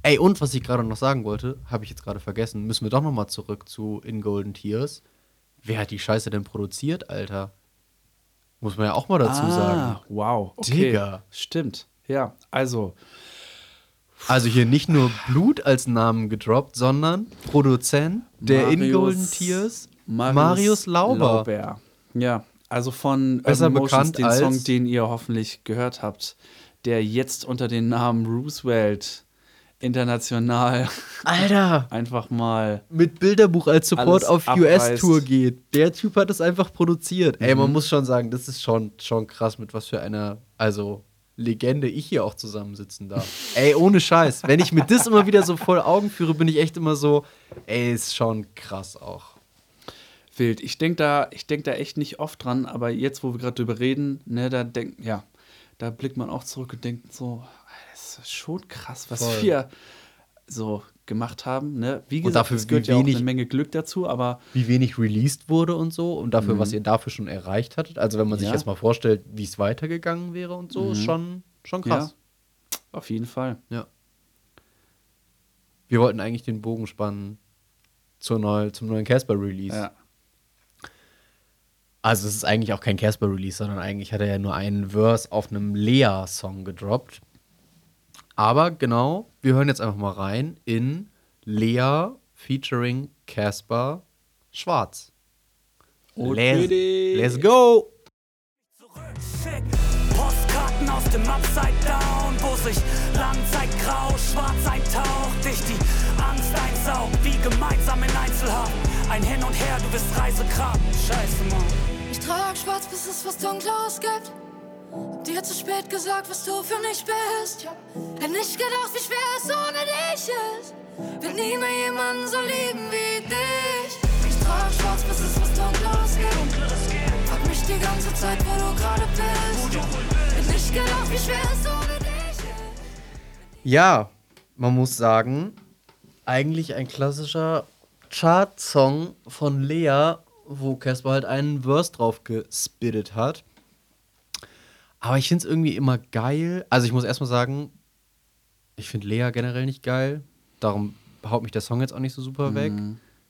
Ey, und was ich gerade noch sagen wollte, habe ich jetzt gerade vergessen, müssen wir doch nochmal zurück zu In Golden Tears. Wer hat die Scheiße denn produziert, Alter? Muss man ja auch mal dazu ah, sagen. Wow. Okay. Digga. Stimmt. Ja, also. Also hier nicht nur Blut als Namen gedroppt, sondern Produzent der In Marius- Golden Tears, Marius, Lauber. Ja, also von Besser Urban Motions, bekannt den als- Song, den ihr hoffentlich gehört habt, der jetzt unter dem Namen Roosevelt international Alter, einfach mal mit Bilderbuch als Support auf. US-Tour geht. Der Typ hat es einfach produziert. Ey, Mhm. man muss schon sagen, das ist schon, schon krass, mit was für einer, also Legende ich hier auch zusammensitzen darf. ey, ohne Scheiß. Wenn ich mir das immer wieder so voll Augen führe, bin ich echt immer so, ey, ist schon krass auch. Wild. Ich denke da, ich denk da echt nicht oft dran, aber jetzt, wo wir gerade drüber reden, ne, da denk, ja, da blickt man auch zurück und denkt so, das ist schon krass, was Voll. wir so gemacht haben. Ne? Wie Und gesagt, dafür, es gehört ja auch wenig- eine Menge Glück dazu, aber Wie wenig released wurde und so und dafür, was ihr dafür schon erreicht hattet. Also, wenn man sich Ja. jetzt mal vorstellt, wie es weitergegangen wäre und so, ist schon, schon krass. auf jeden Fall. Ja. Wir wollten eigentlich den Bogen spannen zur neu, zum neuen Casper-Release. Ja. Also es ist eigentlich auch kein Casper-Release, sondern eigentlich hat er ja nur einen Verse auf einem Lea-Song gedroppt. Aber genau, wir hören jetzt einfach mal rein in Lea featuring Casper Schwarz. Und Let's, let's go! Postkarten aus dem Upside Down, wo sich Langzeit grau, schwarz eintaucht, dich die Angst einsaugt, wie gemeinsam in Einzelhaft. Ein Hin und Her, du bist Reisekraft. Scheiße, Mann. Ich trag schwarz, bis es was Dunkles gibt. Dir zu spät gesagt, was du für mich bist. Hätte nicht gedacht, wie schwer es ohne dich ist. Wird nie mehr jemanden so lieben wie dich. Ich trag schwarz, bis es was Dunkles gibt. Frag mich die ganze Zeit, wo du gerade bist. Hätte nicht gedacht, wie schwer es ohne dich ist. Ja, man muss sagen, eigentlich ein klassischer Chart-Song von Lea, wo Casper halt einen Verse drauf gespittet hat. Aber ich finde es irgendwie immer geil. Also ich muss erstmal sagen, ich finde Lea generell nicht geil. Darum haut mich der Song jetzt auch nicht so super weg.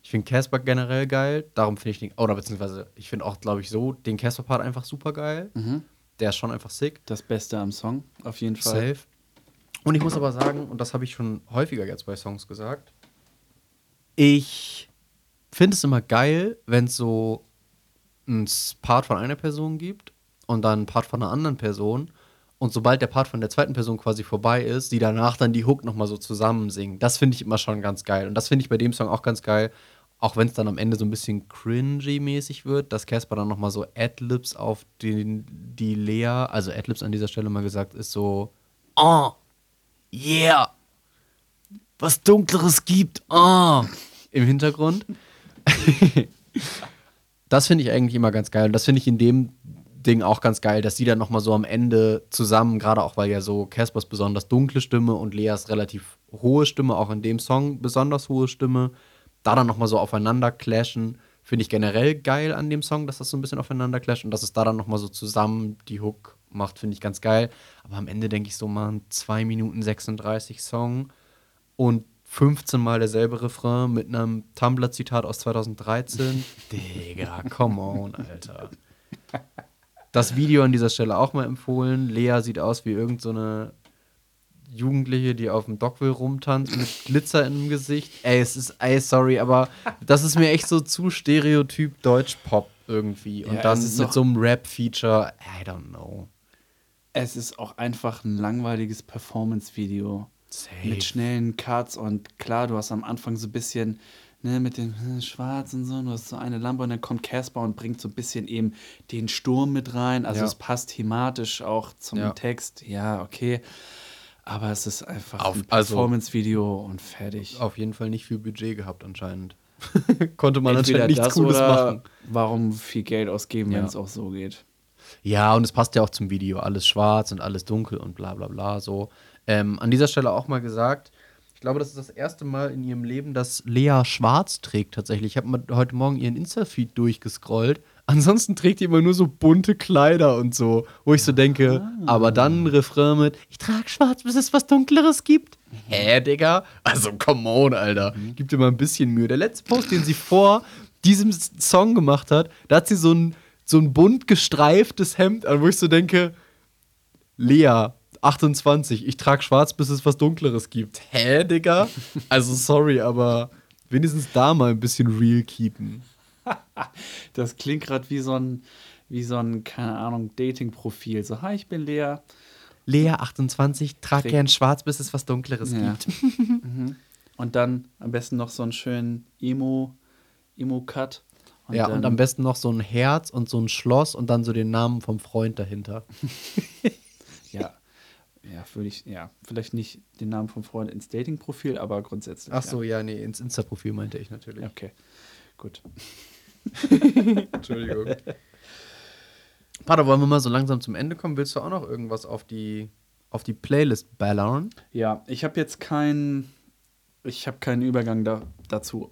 Ich finde Casper generell geil. Darum finde ich den, oder beziehungsweise ich finde auch, glaube ich, so den Casper-Part einfach super geil. Der ist schon einfach sick. Das Beste am Song, auf jeden Fall. Safe. Und ich muss aber sagen, und das habe ich schon häufiger jetzt bei Songs gesagt, ich finde es immer geil, wenn es so ein Part von einer Person gibt und dann ein Part von einer anderen Person. Und sobald der Part von der zweiten Person quasi vorbei ist, die danach dann die Hook nochmal so zusammen singen. Das finde ich immer schon ganz geil. Und das finde ich bei dem Song auch ganz geil. Auch wenn es dann am Ende so ein bisschen cringy-mäßig wird, dass Casper dann nochmal so Adlibs auf den, die Lea, also Adlibs an dieser Stelle mal gesagt, ist so, oh, yeah, was Dunkleres gibt, ah, im Hintergrund. das finde ich eigentlich immer ganz geil. Und das finde ich in dem Ding auch ganz geil, dass die dann nochmal so am Ende zusammen, gerade auch weil ja so Caspers besonders dunkle Stimme und Leas relativ hohe Stimme, auch in dem Song besonders hohe Stimme, da dann nochmal so aufeinander clashen, finde ich generell geil an dem Song, dass das so ein bisschen aufeinander clasht und dass es da dann nochmal so zusammen die Hook macht, finde ich ganz geil. Aber am Ende denke ich so mal 2 Minuten 36 Song und 15 Mal derselbe Refrain mit einem Tumblr-Zitat aus 2013. Digga, come on, Alter. Das Video an dieser Stelle auch mal empfohlen. Lea sieht aus wie irgendeine so eine Jugendliche, die auf dem Dockville rumtanzt mit Glitzer im Gesicht. Ey, es ist, ey, sorry, aber das ist mir echt so zu stereotyp Deutsch-Pop irgendwie. Und Ja, dann ist mit so einem Rap-Feature, I don't know. Es ist auch einfach ein langweiliges Performance-Video. Safe. Mit schnellen Cuts und klar, du hast am Anfang so ein bisschen, ne, mit dem hm, Schwarz und so, du hast so eine Lampe und dann kommt Casper und bringt so ein bisschen eben den Sturm mit rein. Also Ja. es passt thematisch auch zum Ja. Text. Ja, okay. Aber es ist einfach Auf- ein also- Performance-Video und fertig. Auf jeden Fall nicht viel Budget gehabt anscheinend. Konnte man Entweder anscheinend nichts Cooles machen. warum viel Geld ausgeben, wenn Ja. es auch so geht. Ja, und es passt ja auch zum Video. Alles schwarz und alles dunkel und bla bla bla. So. Ähm, an dieser Stelle auch mal gesagt, ich glaube, das ist das erste Mal in ihrem Leben, dass Lea schwarz trägt tatsächlich. Ich habe mal heute Morgen ihren Insta-Feed durchgescrollt. Ansonsten trägt die immer nur so bunte Kleider und so, wo ich so denke, aber dann ein Refrain mit, ich trage schwarz, bis es was Dunkleres gibt. Hä, Digga? Also, come on, Alter. Gib dir mal ein bisschen Mühe. Der letzte Post, den sie vor diesem Song gemacht hat, da hat sie so ein, so ein bunt gestreiftes Hemd an, wo ich so denke, Lea, 28, ich trage schwarz, bis es was Dunkleres gibt. Hä, Digga? Also, sorry, aber wenigstens da mal ein bisschen real keepen. Das klingt gerade wie so ein, wie so ein, keine Ahnung, Dating-Profil. So, hi, ich bin Lea. Lea, 28, trag Krieg- gern schwarz, bis es was Dunkleres Ja. gibt. Und dann am besten noch so einen schönen Emo, Emo-Cut. ja, und am besten noch so ein Herz und so ein Schloss und dann so den Namen vom Freund dahinter. Ja, ja, würde ich, ja, vielleicht nicht den Namen vom Freund ins Dating-Profil, aber grundsätzlich. Ach so, ja, nee, ins Insta-Profil meinte ich natürlich. Ja. Okay, gut. Entschuldigung. Pater, wollen wir mal so langsam zum Ende kommen? Willst du auch noch irgendwas auf die, auf die Playlist ballern? Ja, ich habe jetzt keinen, ich habe keinen Übergang da, dazu.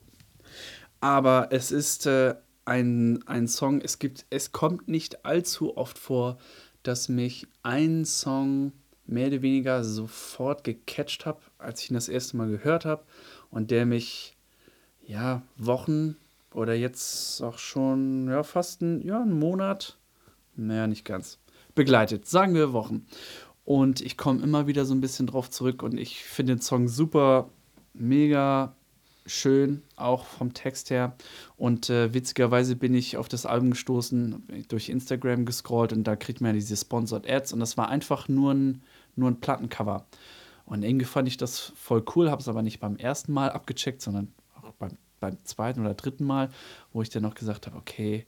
Aber es ist äh, ein, ein Song, es gibt, es kommt nicht allzu oft vor, dass mich ein Song mehr oder weniger sofort gecatcht hat, als ich ihn das erste Mal gehört habe und der mich ja Wochen oder jetzt auch schon ja fast ein, ja, einen Monat, naja nicht ganz, begleitet, sagen wir Wochen. Und ich komme immer wieder so ein bisschen drauf zurück und ich finde den Song super, mega schön, auch vom Text her. Und äh, witzigerweise bin ich auf das Album gestoßen, durch Instagram gescrollt und da kriegt man ja diese Sponsored Ads und das war einfach nur ein, nur ein Plattencover. Und irgendwie fand ich das voll cool, habe es aber nicht beim ersten Mal abgecheckt, sondern auch beim, beim zweiten oder dritten Mal, wo ich dann noch gesagt habe, okay,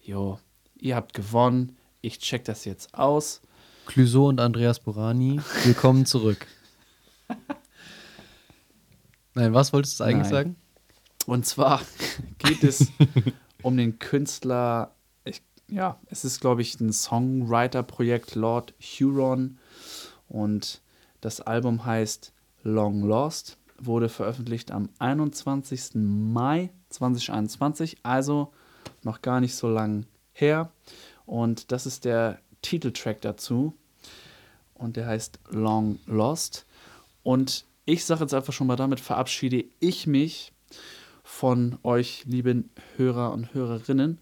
jo, ihr habt gewonnen, ich check das jetzt aus. Clouseau und Andreas Borani, willkommen zurück. Nein, was wolltest du eigentlich Nein. sagen? Und zwar geht es um den Künstler, ich, ja, es ist, glaube ich, ein Songwriter-Projekt Lord Huron. Und das Album heißt Long Lost, wurde veröffentlicht am 21. Mai 2021, also noch gar nicht so lang her. Und das ist der Titeltrack dazu. Und der heißt Long Lost. Und ich sage jetzt einfach schon mal, damit verabschiede ich mich von euch, lieben Hörer und Hörerinnen,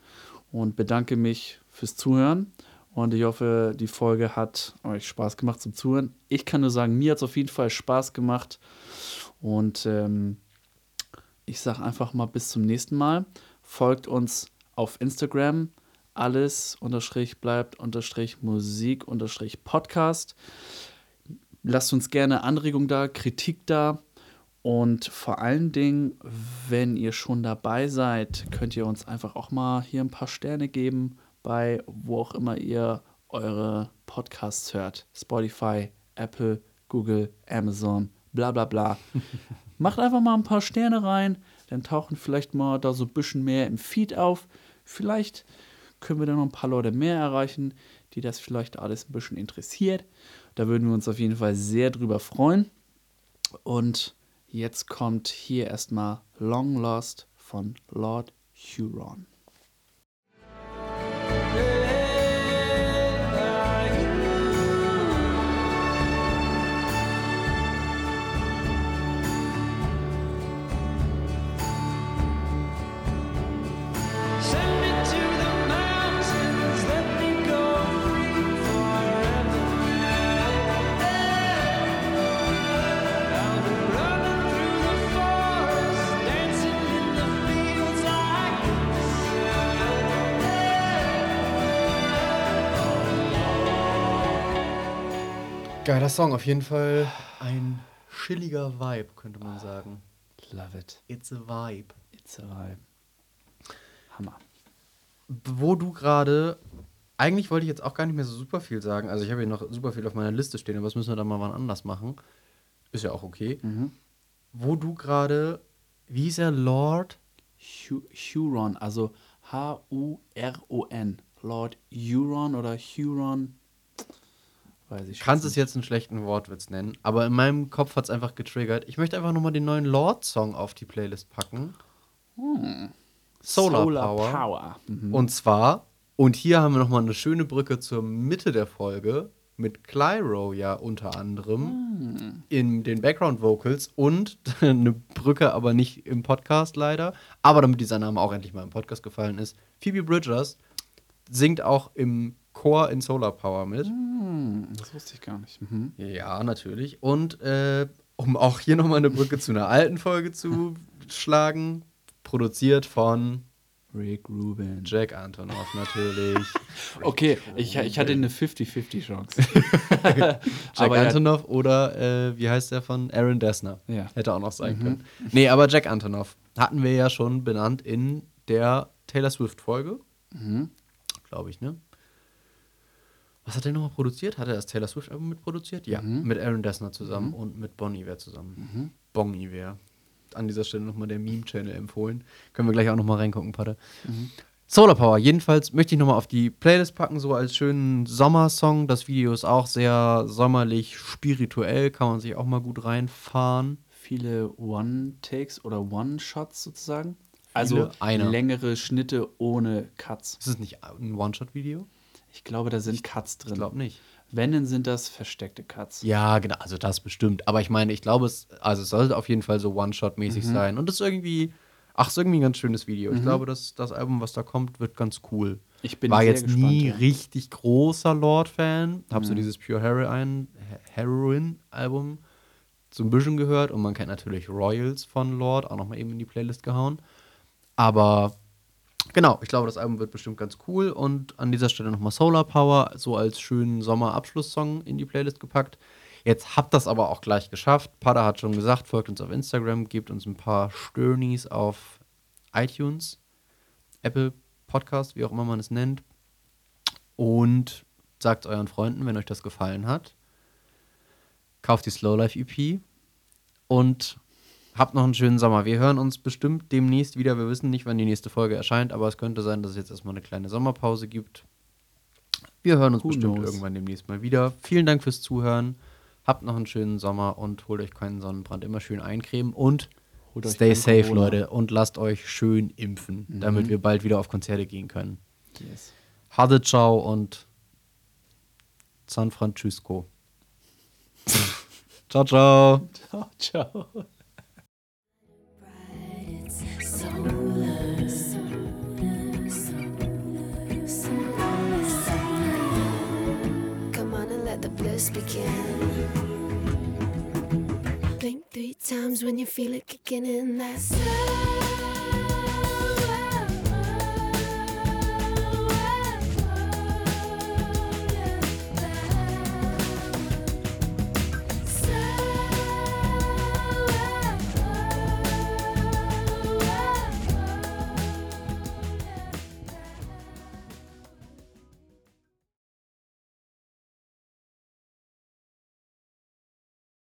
und bedanke mich fürs Zuhören. Und ich hoffe, die Folge hat euch Spaß gemacht zum Zuhören. Ich kann nur sagen, mir hat es auf jeden Fall Spaß gemacht. Und ähm, ich sage einfach mal bis zum nächsten Mal. Folgt uns auf Instagram. Alles unterstrich bleibt unterstrich Musik unterstrich Podcast. Lasst uns gerne Anregungen da, Kritik da. Und vor allen Dingen, wenn ihr schon dabei seid, könnt ihr uns einfach auch mal hier ein paar Sterne geben, bei wo auch immer ihr eure Podcasts hört. Spotify, Apple, Google, Amazon, bla bla bla. Macht einfach mal ein paar Sterne rein, dann tauchen vielleicht mal da so ein bisschen mehr im Feed auf. Vielleicht können wir dann noch ein paar Leute mehr erreichen, die das vielleicht alles ein bisschen interessiert. Da würden wir uns auf jeden Fall sehr drüber freuen. Und jetzt kommt hier erstmal Long Lost von Lord Huron. Geiler Song, auf jeden Fall ein chilliger Vibe, könnte man sagen. Love it. It's a Vibe. It's a vibe. Hammer. Wo du gerade, eigentlich wollte ich jetzt auch gar nicht mehr so super viel sagen. Also ich habe hier noch super viel auf meiner Liste stehen, aber das müssen wir dann mal wann anders machen. Ist ja auch okay. Wo du gerade, wie hieß er, Lord? Hu Huron, also H-U-R-O-N. Lord Huron oder Huron. Weiß ich Kannst es jetzt einen schlechten Wortwitz nennen, aber in meinem Kopf hat es einfach getriggert. Ich möchte einfach nochmal den neuen Lord-Song auf die Playlist packen. Solar, Power. Power. Mhm. Und zwar, und hier haben wir nochmal eine schöne Brücke zur Mitte der Folge mit Clyro ja unter anderem in den Background Vocals und eine Brücke aber nicht im Podcast leider, aber damit dieser Name auch endlich mal im Podcast gefallen ist. Phoebe Bridgers singt auch im Chor in Solar Power mit. Hm, das wusste ich gar nicht. Mhm. Ja, natürlich. Und äh, um auch hier nochmal eine Brücke zu einer alten Folge zu schlagen, produziert von Rick Rubin. Jack Antonoff natürlich. Okay, ich, ich hatte eine 50-50 Chance. Jack Aber Antonoff oder äh, wie heißt der von Aaron Dessner? Ja. Hätte auch noch sein können. Nee, aber Jack Antonoff hatten wir ja schon benannt in der Taylor Swift-Folge. Glaube ich, ne? Was hat er nochmal produziert? Hat er das Taylor Swift-Album mitproduziert? Ja, mit Aaron Dessner zusammen und mit Bon Iver zusammen. Bon Iver. An dieser Stelle nochmal der Meme-Channel empfohlen. Können wir gleich auch nochmal reingucken, Patte. Solar Power. Jedenfalls möchte ich nochmal auf die Playlist packen, so als schönen Sommersong. Das Video ist auch sehr sommerlich, spirituell, kann man sich auch mal gut reinfahren. Viele One-Takes oder One-Shots sozusagen. Also Viele? Einer. längere Schnitte ohne Cuts. Ist es nicht ein One-Shot-Video? Ich glaube, da sind Cuts drin. Ich glaube nicht. Wenn, dann sind das versteckte Cuts. Ja, genau, also das bestimmt. Aber ich meine, ich glaube, es, also es sollte auf jeden Fall so One-Shot-mäßig Mhm. sein. Und das ist irgendwie, ach, ist irgendwie ein ganz schönes Video. Ich glaube, dass das Album, was da kommt, wird ganz cool. Ich bin War sehr jetzt gespannt, nie ja. Mhm. richtig großer Lord-Fan. Hab so dieses Pure Heroin, Heroin-Album so ein bisschen gehört. Und man kennt natürlich Royals von Lord, auch nochmal eben in die Playlist gehauen. Aber genau, ich glaube, das Album wird bestimmt ganz cool. Und an dieser Stelle nochmal Solar Power, so als schönen Sommerabschlusssong in die Playlist gepackt. Jetzt habt das aber auch gleich geschafft. Pada hat schon gesagt, folgt uns auf Instagram, gebt uns ein paar Stirnies auf iTunes, Apple Podcast, wie auch immer man es nennt. Und sagt euren Freunden, wenn euch das gefallen hat. Kauft die Slow Life EP und habt noch einen schönen Sommer. Wir hören uns bestimmt demnächst wieder. Wir wissen nicht, wann die nächste Folge erscheint, aber es könnte sein, dass es jetzt erstmal eine kleine Sommerpause gibt. Wir hören uns Who bestimmt knows? irgendwann demnächst mal wieder. Vielen Dank fürs Zuhören. Habt noch einen schönen Sommer und holt euch keinen Sonnenbrand. Immer schön eincremen und stay safe, Corona. Leute. Und lasst euch schön impfen, damit wir bald wieder auf Konzerte gehen können. Yes. Hade ciao und San Francisco. ciao, ciao. Ciao, ciao. Bliss begin. Blink three times when you feel it kicking in. That's